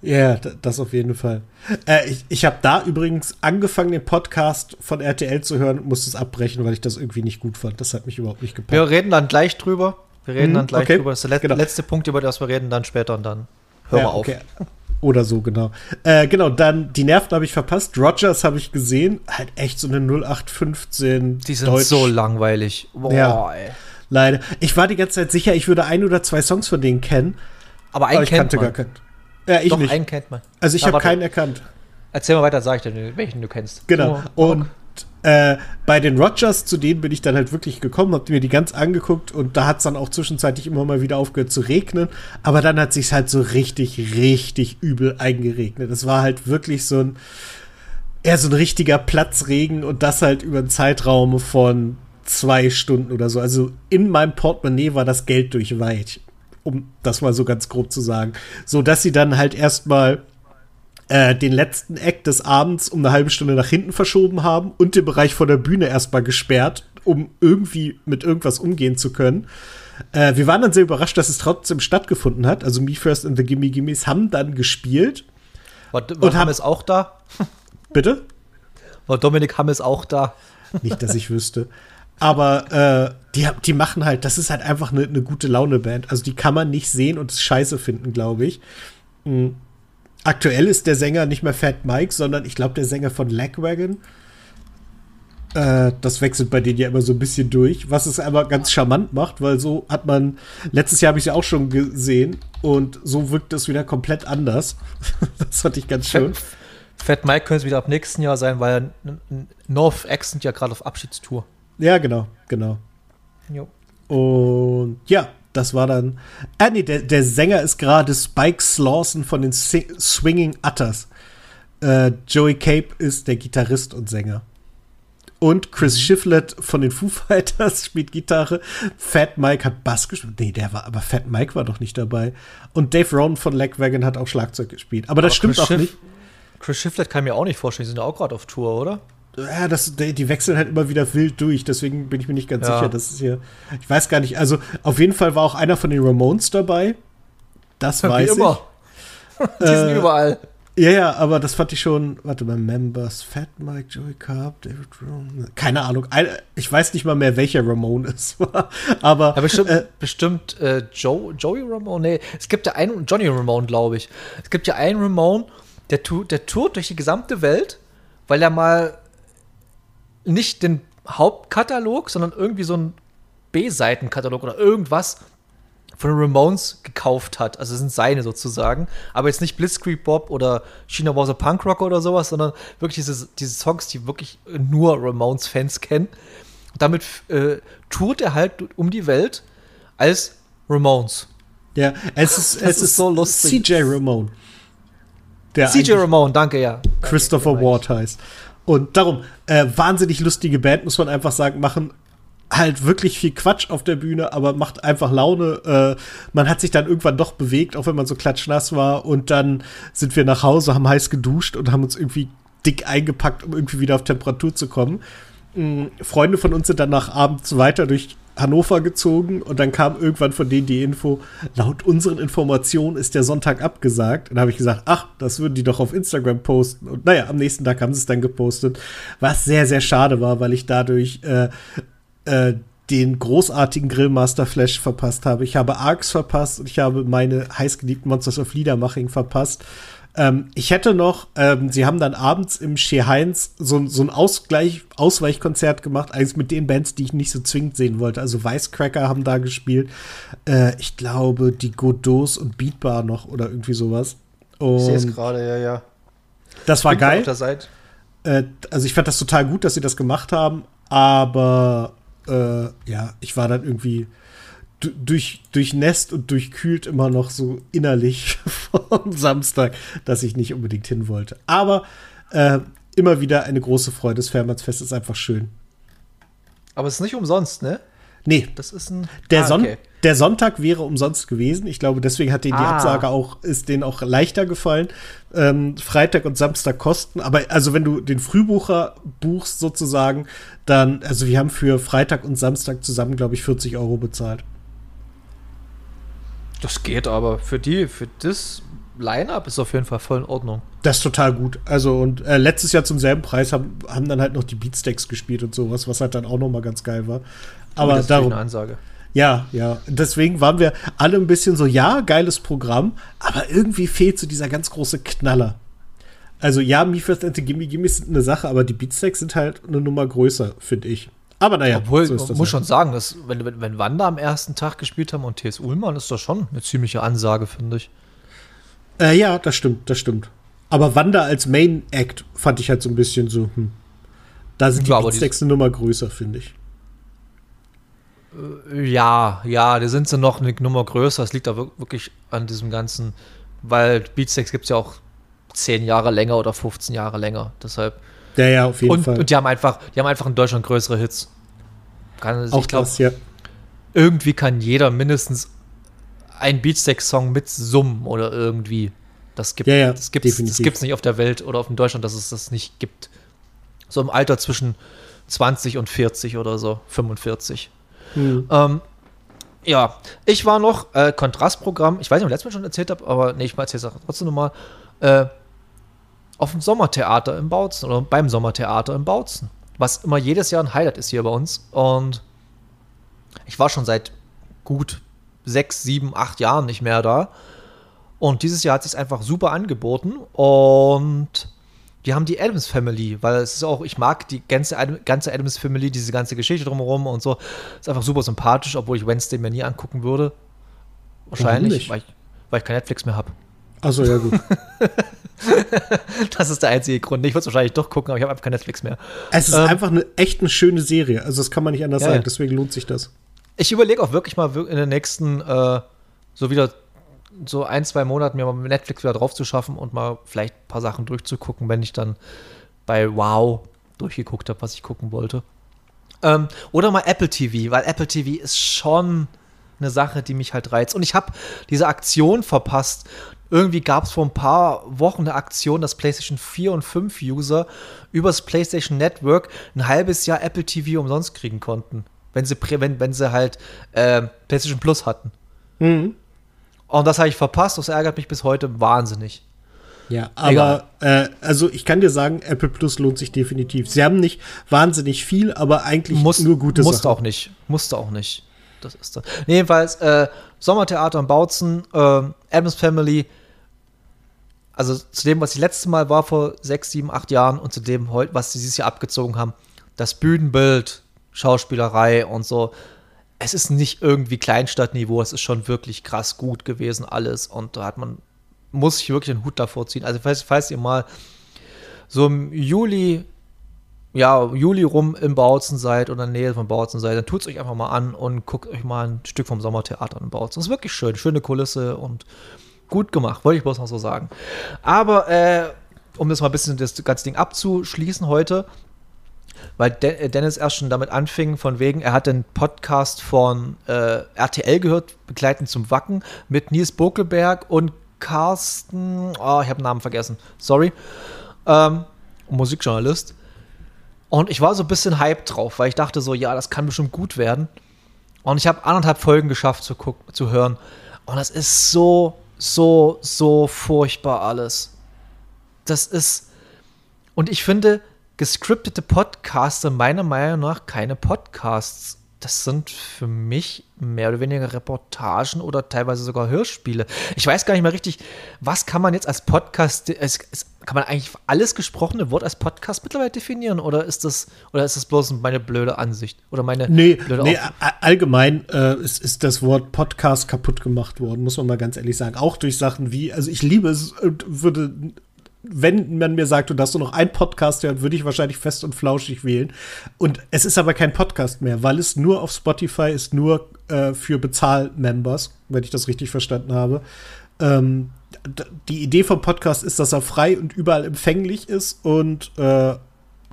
Ja, das auf jeden Fall. Äh, ich ich habe da übrigens angefangen, den Podcast von RTL zu hören und musste es abbrechen, weil ich das irgendwie nicht gut fand. Das hat mich überhaupt nicht gepackt. Wir reden dann gleich drüber. Wir reden mhm, dann gleich okay. drüber. Das ist der genau. letzte Punkt, über das wir reden, dann später und dann hören ja, wir auf. Okay. Oder so, genau. Äh, genau, dann die Nerven habe ich verpasst. Rogers habe ich gesehen. Halt echt so eine 0815. Die sind Deutsch. so langweilig. Boah, ja, ey. Leider. Ich war die ganze Zeit sicher, ich würde ein oder zwei Songs von denen kennen. Aber einen aber ich kennt kannte man. gar keinen. Ja, ich Doch, nicht. einen kennt man. Also ich habe keinen erkannt. Erzähl mal weiter, sag ich dir, welchen du kennst. Genau. Oh, und äh, bei den Rogers, zu denen bin ich dann halt wirklich gekommen, hab mir die ganz angeguckt und da hat es dann auch zwischenzeitlich immer mal wieder aufgehört zu regnen. Aber dann hat sich halt so richtig, richtig übel eingeregnet. Es war halt wirklich so ein, eher so ein richtiger Platzregen und das halt über einen Zeitraum von zwei Stunden oder so. Also in meinem Portemonnaie war das Geld durchweicht um das mal so ganz grob zu sagen. So dass sie dann halt erstmal äh, den letzten Act des Abends um eine halbe Stunde nach hinten verschoben haben und den Bereich vor der Bühne erstmal gesperrt, um irgendwie mit irgendwas umgehen zu können. Äh, wir waren dann sehr überrascht, dass es trotzdem stattgefunden hat. Also Me First and the Gimme Gimmes haben dann gespielt. War, war und Hammes auch da? Bitte? War Dominik Hammes auch da? Nicht, dass ich wüsste. Aber äh, die, die machen halt, das ist halt einfach eine, eine gute Laune-Band. Also die kann man nicht sehen und es scheiße finden, glaube ich. Mhm. Aktuell ist der Sänger nicht mehr Fat Mike, sondern ich glaube der Sänger von Lagwagon. Äh, das wechselt bei denen ja immer so ein bisschen durch, was es aber ganz charmant macht, weil so hat man, letztes Jahr habe ich es ja auch schon gesehen und so wirkt es wieder komplett anders. das fand ich ganz schön. Fat Mike könnte es wieder ab nächsten Jahr sein, weil North Accent ja gerade auf Abschiedstour. Ja, genau, genau. Jo. Und ja, das war dann. Ah, nee, der, der Sänger ist gerade Spike Slawson von den Sing Swinging Utters. Äh, Joey Cape ist der Gitarrist und Sänger. Und Chris mhm. Shiflett von den Foo Fighters spielt Gitarre. Fat Mike hat Bass gespielt. Nee, der war, aber Fat Mike war doch nicht dabei. Und Dave Rowan von Lagwagon hat auch Schlagzeug gespielt. Aber das aber stimmt Chris auch Schiff nicht. Chris Shiflett kann mir auch nicht vorstellen, die sind ja auch gerade auf Tour, oder? Ja, das, die wechseln halt immer wieder wild durch, deswegen bin ich mir nicht ganz ja. sicher. Das ist hier, ich weiß gar nicht, also auf jeden Fall war auch einer von den Ramones dabei. Das Wie weiß immer. ich. die sind äh, überall. Ja, ja, aber das fand ich schon, warte mal, Members, Fat Mike, Joey Carp, David Ramone, keine Ahnung, ich weiß nicht mal mehr, welcher Ramone es war, aber. Ja, bestimmt, äh, bestimmt äh, Joe, Joey Ramone, nee, es gibt ja einen, Johnny Ramone, glaube ich. Es gibt ja einen Ramone, der, tu, der tourt durch die gesamte Welt, weil er mal nicht den Hauptkatalog, sondern irgendwie so ein B-Seitenkatalog oder irgendwas von Ramones gekauft hat. Also sind seine sozusagen. Aber jetzt nicht Blitzkrieg Bob oder China was a Punk Rocker oder sowas, sondern wirklich diese, diese Songs, die wirklich nur Ramones-Fans kennen. Und damit äh, tourt er halt um die Welt als Ramones. Ja, es ist, es ist, so lustig. CJ Ramone. CJ Ramone, danke, ja. Christopher Ward heißt. Und darum, äh, wahnsinnig lustige Band, muss man einfach sagen, machen halt wirklich viel Quatsch auf der Bühne, aber macht einfach Laune. Äh, man hat sich dann irgendwann doch bewegt, auch wenn man so klatschnass war. Und dann sind wir nach Hause, haben heiß geduscht und haben uns irgendwie dick eingepackt, um irgendwie wieder auf Temperatur zu kommen. mh, Freunde von uns sind dann nach abends weiter durch Hannover gezogen und dann kam irgendwann von denen die Info, laut unseren Informationen ist der Sonntag abgesagt. Und dann habe ich gesagt, ach, das würden die doch auf Instagram posten. Und naja, am nächsten Tag haben sie es dann gepostet, was sehr, sehr schade war, weil ich dadurch äh, äh, den großartigen Grillmaster Flash verpasst habe. Ich habe Arcs verpasst und ich habe meine heißgeliebten Monsters of Liedermaching verpasst. Ähm, ich hätte noch, ähm, sie haben dann abends im Shea Heinz so, so ein Ausgleich, Ausweichkonzert gemacht, eigentlich mit den Bands, die ich nicht so zwingend sehen wollte. Also Weißcracker haben da gespielt. Äh, ich glaube, die Godots und Beatbar noch oder irgendwie sowas. Und ich sehe es gerade, ja, ja. Das war geil. Äh, also ich fand das total gut, dass sie das gemacht haben, aber äh, ja, ich war dann irgendwie durch, durchnässt und durchkühlt immer noch so innerlich vom Samstag, dass ich nicht unbedingt hin wollte. Aber äh, immer wieder eine große Freude. Das Fährmannsfest ist einfach schön. Aber es ist nicht umsonst, ne? Nee. Das ist ein. Der, ah, okay. Son der Sonntag wäre umsonst gewesen. Ich glaube, deswegen hat denen die ah. Absage auch, ist denen auch leichter gefallen. Ähm, Freitag und Samstag kosten. Aber also, wenn du den Frühbucher buchst sozusagen, dann, also wir haben für Freitag und Samstag zusammen, glaube ich, 40 Euro bezahlt. Das geht aber für die, für das Line-Up ist auf jeden Fall voll in Ordnung. Das ist total gut. Also, und äh, letztes Jahr zum selben Preis haben, haben dann halt noch die Beatsteaks gespielt und sowas, was halt dann auch noch mal ganz geil war. Aber oh, das darum. Ist eine Ansage. Ja, ja. Deswegen waren wir alle ein bisschen so, ja, geiles Programm, aber irgendwie fehlt so dieser ganz große Knaller. Also, ja, Me First and the Gimme Gimme sind eine Sache, aber die Beatsteaks sind halt eine Nummer größer, finde ich. Aber naja, Obwohl, so ist das. Muss halt. schon sagen, dass, wenn, wenn, wenn Wanda am ersten Tag gespielt haben und TS Ullmann, ist das schon eine ziemliche Ansage, finde ich. Äh, ja, das stimmt, das stimmt. Aber Wanda als Main Act fand ich halt so ein bisschen so, hm. Da sind ja, die Beatsteaks eine Nummer größer, finde ich. Äh, ja, ja, die sind sie noch eine Nummer größer. Es liegt da wirklich an diesem ganzen, weil Beatsteaks gibt es ja auch zehn Jahre länger oder 15 Jahre länger. Deshalb ja, ja, auf jeden und, Fall. Und die haben einfach, die haben einfach in Deutschland größere Hits. Kann, Auch ich glaub, das, ja. Irgendwie kann jeder mindestens einen Beatsteak-Song mit summen oder irgendwie. Das gibt ja, ja, das gibt's, das gibt's nicht auf der Welt oder auf in Deutschland, dass es das nicht gibt. So im Alter zwischen 20 und 40 oder so, 45. Hm. Ähm, ja, ich war noch äh, Kontrastprogramm, ich weiß nicht, ob ich letztes Mal schon erzählt habe, aber nee, ich erzähle es trotzdem nochmal. Äh, auf dem Sommertheater im Bautzen oder beim Sommertheater im Bautzen. Was immer jedes Jahr ein Highlight ist hier bei uns. Und ich war schon seit gut sechs, sieben, acht Jahren nicht mehr da. Und dieses Jahr hat sich einfach super angeboten. Und wir haben die Adams Family, weil es ist auch, ich mag die ganze, ganze Adams Family, diese ganze Geschichte drumherum und so. Ist einfach super sympathisch, obwohl ich Wednesday mir nie angucken würde. Wahrscheinlich, weil ich, weil ich kein Netflix mehr habe. Achso, ja, gut. das ist der einzige Grund. Ich würde es wahrscheinlich doch gucken, aber ich habe einfach kein Netflix mehr. Es ist ähm, einfach eine echt eine schöne Serie. Also, das kann man nicht anders ja, sagen. Deswegen lohnt sich das. Ich überlege auch wirklich mal in den nächsten, äh, so wieder so ein, zwei Monaten mir mal Netflix wieder drauf zu schaffen und mal vielleicht ein paar Sachen durchzugucken, wenn ich dann bei Wow durchgeguckt habe, was ich gucken wollte. Ähm, oder mal Apple TV, weil Apple TV ist schon eine Sache, die mich halt reizt. Und ich habe diese Aktion verpasst, irgendwie gab es vor ein paar Wochen eine Aktion, dass PlayStation 4 und 5 User übers PlayStation Network ein halbes Jahr Apple TV umsonst kriegen konnten. Wenn sie, wenn, wenn sie halt äh, PlayStation Plus hatten. Mhm. Und das habe ich verpasst. Das ärgert mich bis heute wahnsinnig. Ja, aber äh, also ich kann dir sagen, Apple Plus lohnt sich definitiv. Sie haben nicht wahnsinnig viel, aber eigentlich Muss, nur gute musste Sachen. Musste auch nicht. Musste auch nicht. Das ist das. jedenfalls, äh, Sommertheater in Bautzen, äh, Adams Family. Also zu dem, was ich letztes Mal war vor sechs, sieben, acht Jahren und zu dem, was sie dieses Jahr abgezogen haben. Das Bühnenbild, Schauspielerei und so. Es ist nicht irgendwie Kleinstadtniveau, es ist schon wirklich krass gut gewesen alles und da hat man, muss ich wirklich einen Hut davor ziehen. Also falls, falls ihr mal so im Juli ja, Juli rum im Bautzen seid oder in der Nähe von Bautzen seid, dann tut es euch einfach mal an und guckt euch mal ein Stück vom Sommertheater in Bautzen. Das ist wirklich schön, schöne Kulisse und gut gemacht, wollte ich bloß noch so sagen. Aber äh, um das mal ein bisschen das ganze Ding abzuschließen heute, weil De äh, Dennis erst schon damit anfing, von wegen, er hat den Podcast von äh, RTL gehört, begleitend zum Wacken, mit Nils Bokelberg und Carsten, oh, ich habe den Namen vergessen, sorry, ähm, Musikjournalist. Und ich war so ein bisschen hyped drauf, weil ich dachte so, ja, das kann bestimmt gut werden. Und ich habe anderthalb Folgen geschafft zu, zu hören. Und das ist so, so, so furchtbar alles. Das ist. Und ich finde, gescriptete Podcasts sind meiner Meinung nach keine Podcasts. Das sind für mich mehr oder weniger Reportagen oder teilweise sogar Hörspiele. Ich weiß gar nicht mehr richtig, was kann man jetzt als Podcast, es, es, kann man eigentlich alles gesprochene Wort als Podcast mittlerweile definieren oder ist das, oder ist das bloß meine blöde Ansicht oder meine nee, blöde nee, allgemein äh, ist, ist das Wort Podcast kaputt gemacht worden, muss man mal ganz ehrlich sagen. Auch durch Sachen wie, also ich liebe es, würde wenn man mir sagt, du darfst nur noch einen Podcast hören, würde ich wahrscheinlich fest und flauschig wählen. Und es ist aber kein Podcast mehr, weil es nur auf Spotify ist, nur äh, für Bezahl-Members, wenn ich das richtig verstanden habe. Ähm, die Idee vom Podcast ist, dass er frei und überall empfänglich ist und äh,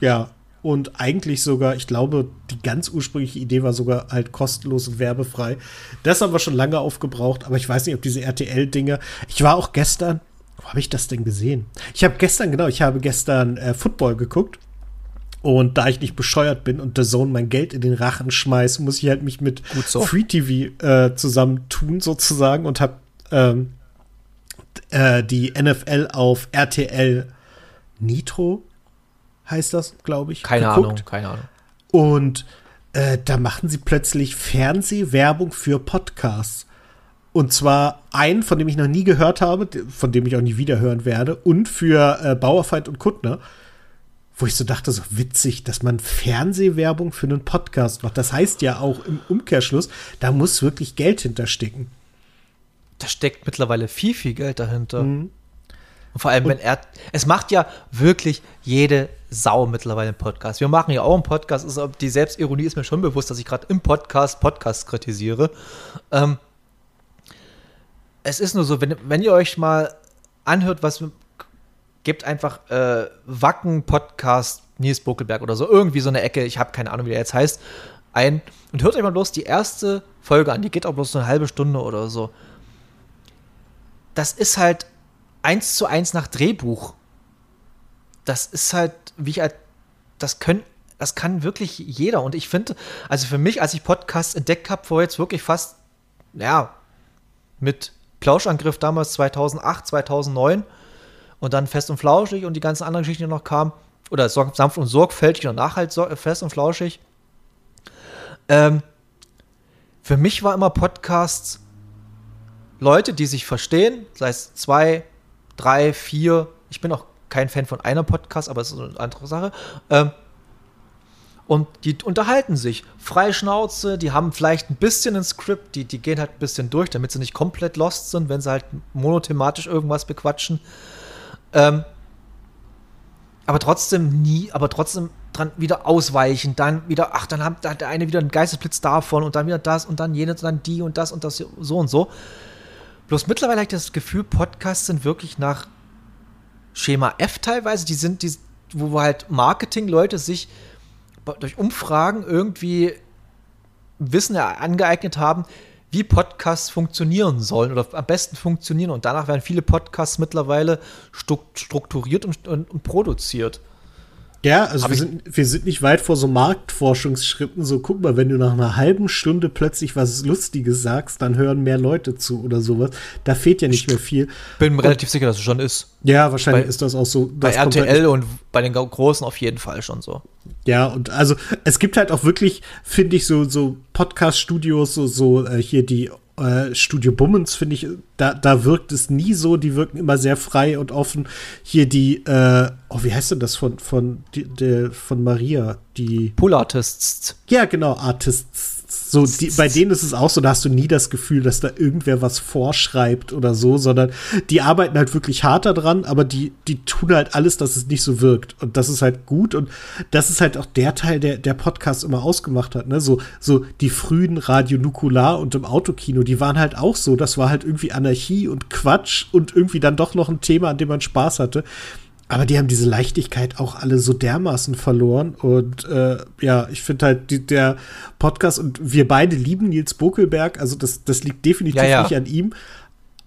ja, und eigentlich sogar, ich glaube, die ganz ursprüngliche Idee war sogar halt kostenlos und werbefrei. Das haben wir schon lange aufgebraucht, aber ich weiß nicht, ob diese RTL-Dinge. Ich war auch gestern, wo habe ich das denn gesehen? Ich habe gestern, genau, ich habe gestern äh, Football geguckt. Und da ich nicht bescheuert bin und der Zone mein Geld in den Rachen schmeißt, muss ich halt mich mit so. Free TV äh, zusammentun sozusagen und habe ähm, äh, die NFL auf RTL Nitro heißt das, glaube ich. Keine geguckt. Ahnung, keine Ahnung. Und äh, da machen sie plötzlich Fernsehwerbung für Podcasts. Und zwar einen, von dem ich noch nie gehört habe, von dem ich auch nie wieder hören werde, und für äh, Bauerfeind und Kuttner. Wo ich so dachte, so witzig, dass man Fernsehwerbung für einen Podcast macht. Das heißt ja auch im Umkehrschluss, da muss wirklich Geld hinterstecken. Da steckt mittlerweile viel, viel Geld dahinter. Mhm. Und vor allem, wenn er. Es macht ja wirklich jede Sau mittlerweile einen Podcast. Wir machen ja auch einen Podcast. Ist, die Selbstironie ist mir schon bewusst, dass ich gerade im Podcast Podcasts kritisiere. Ähm, es ist nur so, wenn, wenn ihr euch mal anhört, was gebt einfach äh, Wacken Podcast Nils Buckelberg oder so, irgendwie so eine Ecke, ich habe keine Ahnung, wie der jetzt heißt, ein und hört euch mal bloß die erste Folge an, die geht auch bloß so eine halbe Stunde oder so. Das ist halt eins zu eins nach Drehbuch. Das ist halt, wie ich halt, das können, das kann wirklich jeder. Und ich finde, also für mich, als ich Podcasts entdeckt habe, vor jetzt wirklich fast, ja, mit Plauschangriff damals 2008, 2009 und dann Fest und Flauschig und die ganzen anderen Geschichten, die noch kamen, oder sanft und sorgfältig und nachhalt fest und flauschig. Ähm, für mich war immer Podcasts Leute, die sich verstehen, sei es zwei, drei, vier. Ich bin auch kein Fan von einer Podcast, aber es ist eine andere Sache. Ähm, und die unterhalten sich. Freie Schnauze, die haben vielleicht ein bisschen ein Skript, die, die gehen halt ein bisschen durch, damit sie nicht komplett lost sind, wenn sie halt monothematisch irgendwas bequatschen. Ähm, aber trotzdem nie, aber trotzdem dran wieder ausweichen, dann wieder, ach, dann hat der eine wieder einen Geistesblitz davon und dann wieder das und dann jenes und dann die und das und das so und so. Bloß mittlerweile habe ich das Gefühl, Podcasts sind wirklich nach Schema F teilweise, die sind, die, wo halt Marketing-Leute sich durch Umfragen irgendwie Wissen angeeignet haben, wie Podcasts funktionieren sollen oder am besten funktionieren. Und danach werden viele Podcasts mittlerweile strukturiert und, und, und produziert. Ja, also wir sind, wir sind nicht weit vor so Marktforschungsschritten. So, guck mal, wenn du nach einer halben Stunde plötzlich was Lustiges sagst, dann hören mehr Leute zu oder sowas. Da fehlt ja nicht mehr viel. Bin mir relativ sicher, dass es schon ist. Ja, wahrscheinlich bei, ist das auch so. Bei RTL und bei den Großen auf jeden Fall schon so. Ja, und also es gibt halt auch wirklich, finde ich, so, so Podcast-Studios, so, so äh, hier die äh, Studio Bummens, finde ich, da, da wirkt es nie so. Die wirken immer sehr frei und offen. Hier die, äh, oh, wie heißt denn das von, von, die, die, von Maria? Die. Pool Artists. Ja, genau, Artists so, die, bei denen ist es auch so, da hast du nie das Gefühl, dass da irgendwer was vorschreibt oder so, sondern die arbeiten halt wirklich hart daran, aber die, die tun halt alles, dass es nicht so wirkt. Und das ist halt gut und das ist halt auch der Teil, der der Podcast immer ausgemacht hat, ne? So, so die frühen Radio Nukular und im Autokino, die waren halt auch so. Das war halt irgendwie Anarchie und Quatsch und irgendwie dann doch noch ein Thema, an dem man Spaß hatte. Aber die haben diese Leichtigkeit auch alle so dermaßen verloren. Und äh, ja, ich finde halt, die, der Podcast und wir beide lieben Nils Bokelberg. Also das, das liegt definitiv ja, ja. nicht an ihm.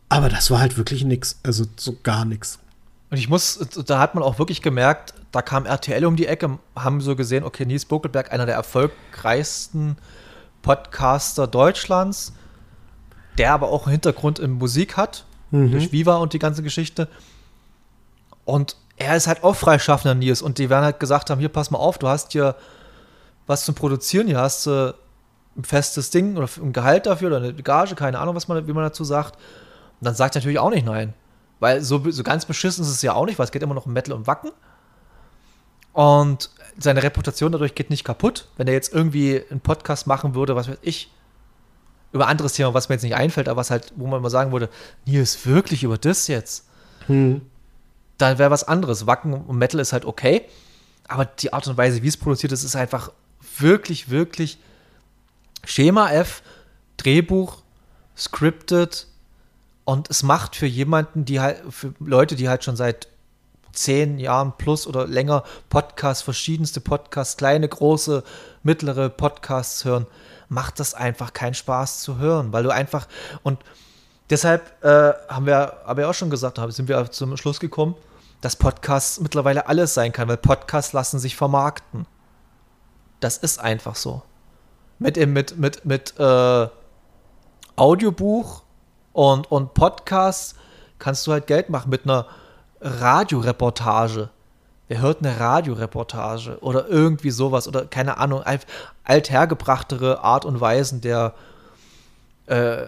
Aber das war halt wirklich nix. Also so gar nix. Und ich muss, da hat man auch wirklich gemerkt, da kam RTL um die Ecke, haben so gesehen, okay, Nils Buckelberg, einer der erfolgreichsten Podcaster Deutschlands, der aber auch einen Hintergrund in Musik hat, mhm. durch Viva und die ganze Geschichte. Und er ist halt auch freischaffender Nils und die werden halt gesagt haben, hier, pass mal auf, du hast hier was zum Produzieren, hier hast du ein festes Ding oder ein Gehalt dafür oder eine Gage, keine Ahnung, was man, wie man dazu sagt. Und dann sagt er natürlich auch nicht nein. Weil so, so ganz beschissen ist es ja auch nicht, weil es geht immer noch um Metal und Wacken. Und seine Reputation dadurch geht nicht kaputt. Wenn er jetzt irgendwie einen Podcast machen würde, was weiß ich, über anderes Thema, was mir jetzt nicht einfällt, aber was halt, wo man mal sagen würde, Nils, wirklich über das jetzt? Hm. Dann wäre was anderes. Wacken und Metal ist halt okay. Aber die Art und Weise, wie es produziert ist, ist einfach wirklich, wirklich Schema F, Drehbuch, scripted, und es macht für jemanden, die halt, für Leute, die halt schon seit zehn Jahren plus oder länger Podcasts, verschiedenste Podcasts, kleine, große, mittlere Podcasts hören, macht das einfach keinen Spaß zu hören, weil du einfach und deshalb äh, haben wir, aber ja auch schon gesagt, sind wir zum Schluss gekommen, dass Podcasts mittlerweile alles sein kann, weil Podcasts lassen sich vermarkten. Das ist einfach so. Mit, mit, mit, mit äh, Audiobuch und, und Podcasts kannst du halt Geld machen mit einer Radioreportage. Wer hört eine Radioreportage oder irgendwie sowas oder keine Ahnung, althergebrachtere Art und Weisen der, äh,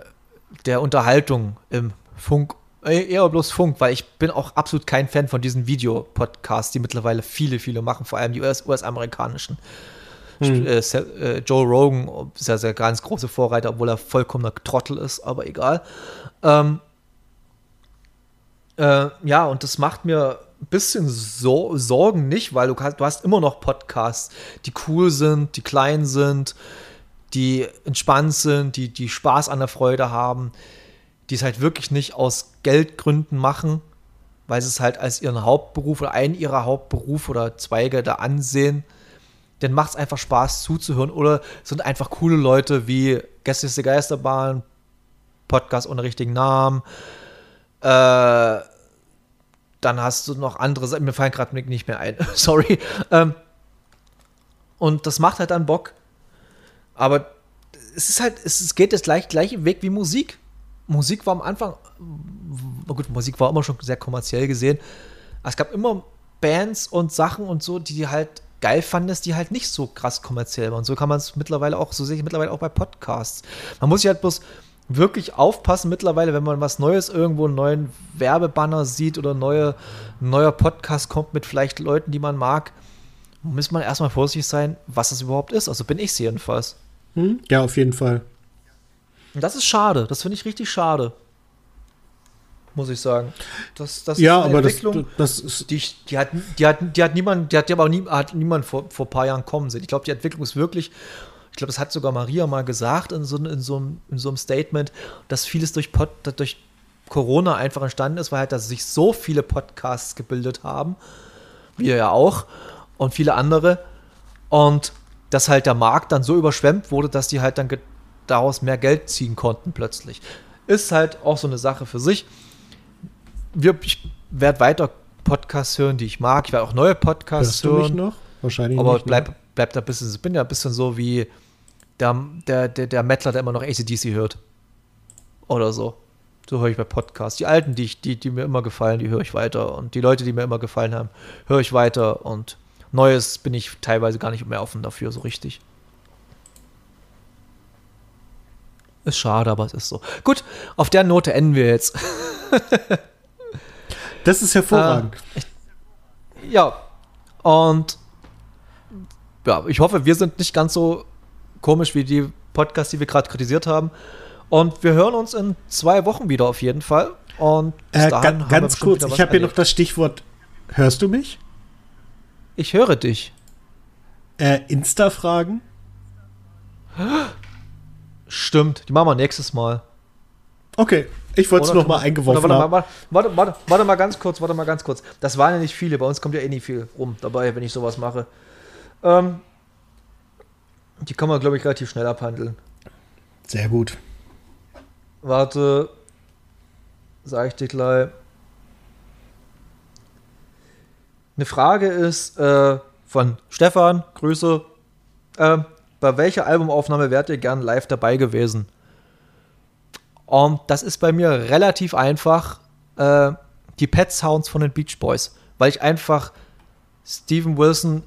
der Unterhaltung im Funk, äh, eher bloß Funk, weil ich bin auch absolut kein Fan von diesen Videopodcasts, die mittlerweile viele, viele machen, vor allem die US-amerikanischen. US hm. Äh, äh, Joe Rogan ist ja der ganz große Vorreiter, obwohl er vollkommener Trottel ist, aber egal. Ähm, äh, ja, und das macht mir ein bisschen so Sorgen nicht, weil du, du hast immer noch Podcasts, die cool sind, die klein sind, die entspannt sind, die, die Spaß an der Freude haben, die es halt wirklich nicht aus Geldgründen machen, weil sie es halt als ihren Hauptberuf oder einen ihrer Hauptberuf oder Zweige da ansehen dann macht es einfach Spaß zuzuhören. Oder sind einfach coole Leute wie Gäste Geisterbahn, Podcast ohne richtigen Namen. Äh, dann hast du noch andere, mir fallen gerade nicht mehr ein, sorry. Ähm, und das macht halt dann Bock. Aber es ist halt, es geht das gleich, gleiche Weg wie Musik. Musik war am Anfang, gut, Musik war immer schon sehr kommerziell gesehen. Es gab immer Bands und Sachen und so, die halt geil fandest, die halt nicht so krass kommerziell waren. Und so kann man es mittlerweile auch, so sehe ich mittlerweile auch bei Podcasts. Man muss sich halt bloß wirklich aufpassen mittlerweile, wenn man was Neues irgendwo, einen neuen Werbebanner sieht oder neue, ein neuer Podcast kommt mit vielleicht Leuten, die man mag, muss man erstmal vorsichtig sein, was das überhaupt ist. Also bin ich es jedenfalls. Hm? Ja, auf jeden Fall. Und das ist schade. Das finde ich richtig schade muss ich sagen. Das, das ja, aber das, das ist die, die, hat, die, hat, die hat niemand, die hat aber nie, hat niemand vor, vor ein paar Jahren kommen sehen. Ich glaube, die Entwicklung ist wirklich, ich glaube, das hat sogar Maria mal gesagt in so, in so, in so einem Statement, dass vieles durch, Pod, durch Corona einfach entstanden ist, weil halt, dass sich so viele Podcasts gebildet haben, wir ja auch, und viele andere. Und dass halt der Markt dann so überschwemmt wurde, dass die halt dann daraus mehr Geld ziehen konnten plötzlich. Ist halt auch so eine Sache für sich wir, ich werde weiter Podcasts hören, die ich mag. Ich werde auch neue Podcasts Hörst hören. Du mich noch? Wahrscheinlich aber nicht. Aber bleib, bleib da ein bisschen, ich bin ja ein bisschen so wie der, der, der, der Mettler, der immer noch ACDC hört. Oder so. So höre ich bei Podcasts. Die alten, die, ich, die, die mir immer gefallen, die höre ich weiter. Und die Leute, die mir immer gefallen haben, höre ich weiter. Und Neues bin ich teilweise gar nicht mehr offen dafür, so richtig. Ist schade, aber es ist so. Gut, auf der Note enden wir jetzt. Das ist hervorragend. Äh, ja, und ja, ich hoffe, wir sind nicht ganz so komisch wie die Podcasts, die wir gerade kritisiert haben. Und wir hören uns in zwei Wochen wieder auf jeden Fall. Und äh, ganz, ganz kurz, ich habe hier noch das Stichwort. Hörst du mich? Ich höre dich. Äh, Insta-Fragen? Stimmt, die machen wir nächstes Mal. Okay, ich wollte es noch mal eingeworfen warte, haben. Warte, warte, warte, mal ganz kurz, warte mal ganz kurz. Das waren ja nicht viele, bei uns kommt ja eh nicht viel rum dabei, wenn ich sowas mache. Ähm, die kann man, glaube ich, relativ schnell abhandeln. Sehr gut. Warte, sag ich dir gleich. Eine Frage ist äh, von Stefan, Grüße. Äh, bei welcher Albumaufnahme wärt ihr gern live dabei gewesen? Um, das ist bei mir relativ einfach. Äh, die Pet Sounds von den Beach Boys, weil ich einfach Steven Wilson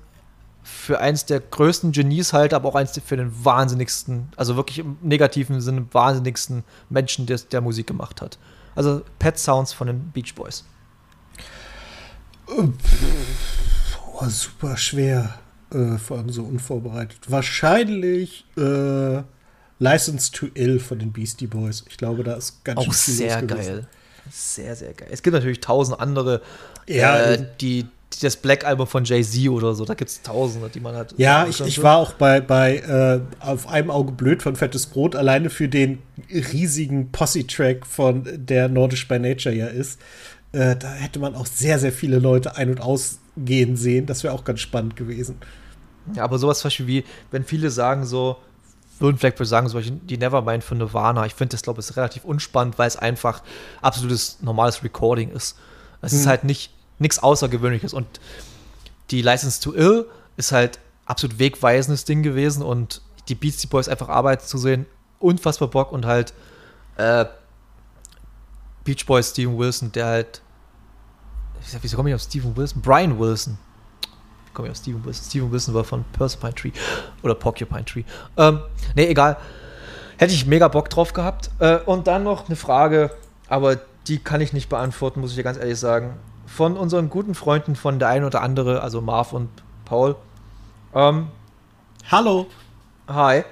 für eins der größten Genies halte, aber auch eins für den wahnsinnigsten, also wirklich im negativen Sinne wahnsinnigsten Menschen, der, der Musik gemacht hat. Also Pet Sounds von den Beach Boys. Oh, super schwer, äh, vor allem so unvorbereitet. Wahrscheinlich äh, License to Ill von den Beastie Boys. Ich glaube, da ist ganz auch schön viel sehr geil. Sehr, sehr geil. Es gibt natürlich tausend andere, ja, äh, die, das Black Album von Jay-Z oder so, da gibt es tausende, die man hat. Ja, ich, ich war auch bei, bei äh, auf einem Auge blöd von Fettes Brot, alleine für den riesigen Posse-Track von der Nordisch by Nature ja ist. Äh, da hätte man auch sehr, sehr viele Leute ein- und ausgehen sehen. Das wäre auch ganz spannend gewesen. Ja, aber sowas zum Beispiel wie, wenn viele sagen so, würden vielleicht sagen, so die Nevermind von Nirvana, ich finde das, glaube ich, relativ unspannend, weil es einfach absolutes normales Recording ist. Es hm. ist halt nicht nichts Außergewöhnliches und die License to Ill ist halt absolut wegweisendes Ding gewesen und die Beastie Boys einfach arbeiten zu sehen, unfassbar Bock und halt äh, Beach Boys Steven Wilson, der halt wieso komme ich auf Steven Wilson? Brian Wilson, komme ich auf Steven Wilson. Steven Wilson war von Porcupine Tree oder Porcupine Tree. Ähm, nee, egal. Hätte ich mega Bock drauf gehabt. Äh, und dann noch eine Frage, aber die kann ich nicht beantworten, muss ich dir ganz ehrlich sagen. Von unseren guten Freunden von der einen oder andere, also Marv und Paul. Ähm, Hallo. Hi.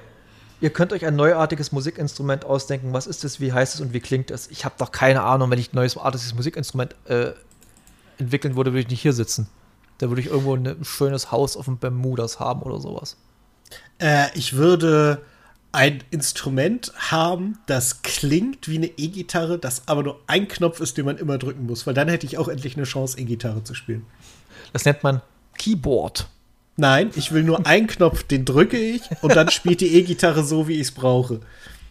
Ihr könnt euch ein neuartiges Musikinstrument ausdenken. Was ist es, wie heißt es und wie klingt es? Ich habe doch keine Ahnung, wenn ich ein neues artiges Musikinstrument äh, entwickeln würde, würde ich nicht hier sitzen. Da würde ich irgendwo ein schönes Haus auf dem Bermudas haben oder sowas. Äh, ich würde ein Instrument haben, das klingt wie eine E-Gitarre, das aber nur ein Knopf ist, den man immer drücken muss, weil dann hätte ich auch endlich eine Chance, E-Gitarre zu spielen. Das nennt man Keyboard. Nein, ich will nur einen Knopf, den drücke ich und dann spielt die E-Gitarre so, wie ich es brauche.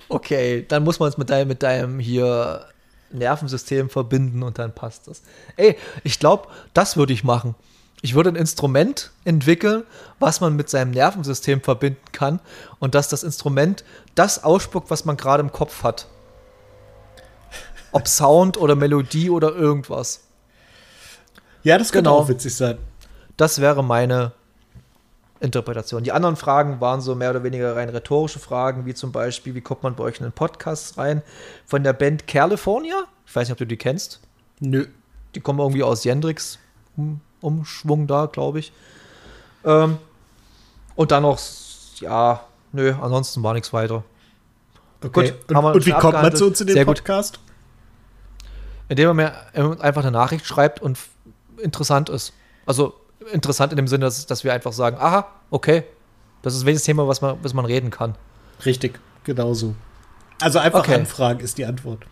Okay, dann muss man es mit deinem, mit deinem hier Nervensystem verbinden und dann passt das. Ey, ich glaube, das würde ich machen. Ich würde ein Instrument entwickeln, was man mit seinem Nervensystem verbinden kann und dass das Instrument das ausspuckt, was man gerade im Kopf hat. Ob Sound oder Melodie oder irgendwas. Ja, das könnte genau. auch witzig sein. Das wäre meine Interpretation. Die anderen Fragen waren so mehr oder weniger rein rhetorische Fragen, wie zum Beispiel, wie kommt man bei euch in den Podcast rein? Von der Band California. Ich weiß nicht, ob du die kennst. Nö. Die kommen irgendwie aus Jendrix. Hm Umschwung da, glaube ich. Ähm, und dann noch, ja, nö, ansonsten war nichts weiter. Okay. Gut, und, und wie kommt man zu uns in den Podcast? Gut. Indem man mir einfach eine Nachricht schreibt und interessant ist. Also interessant in dem Sinne, dass, dass wir einfach sagen, aha, okay, das ist wenigstens Thema, was man, was man reden kann. Richtig, genauso. Also einfach okay. anfragen ist die Antwort.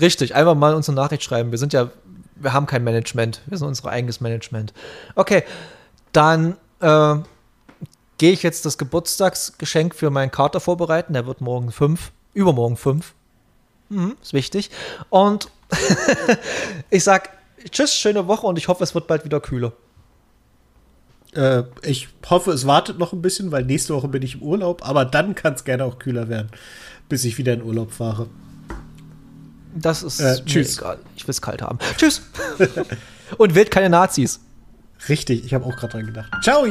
Richtig, einfach mal uns eine Nachricht schreiben. Wir sind ja wir haben kein Management, wir sind unser eigenes Management. Okay, dann äh, gehe ich jetzt das Geburtstagsgeschenk für meinen Kater vorbereiten. Der wird morgen fünf, übermorgen fünf. Mhm, ist wichtig. Und ich sag Tschüss, schöne Woche und ich hoffe, es wird bald wieder kühler. Äh, ich hoffe, es wartet noch ein bisschen, weil nächste Woche bin ich im Urlaub, aber dann kann es gerne auch kühler werden, bis ich wieder in Urlaub fahre. Das ist äh, tschüss. egal. Ich will es kalt haben. Tschüss. Und wählt keine Nazis. Richtig, ich habe auch gerade dran gedacht. Ciao.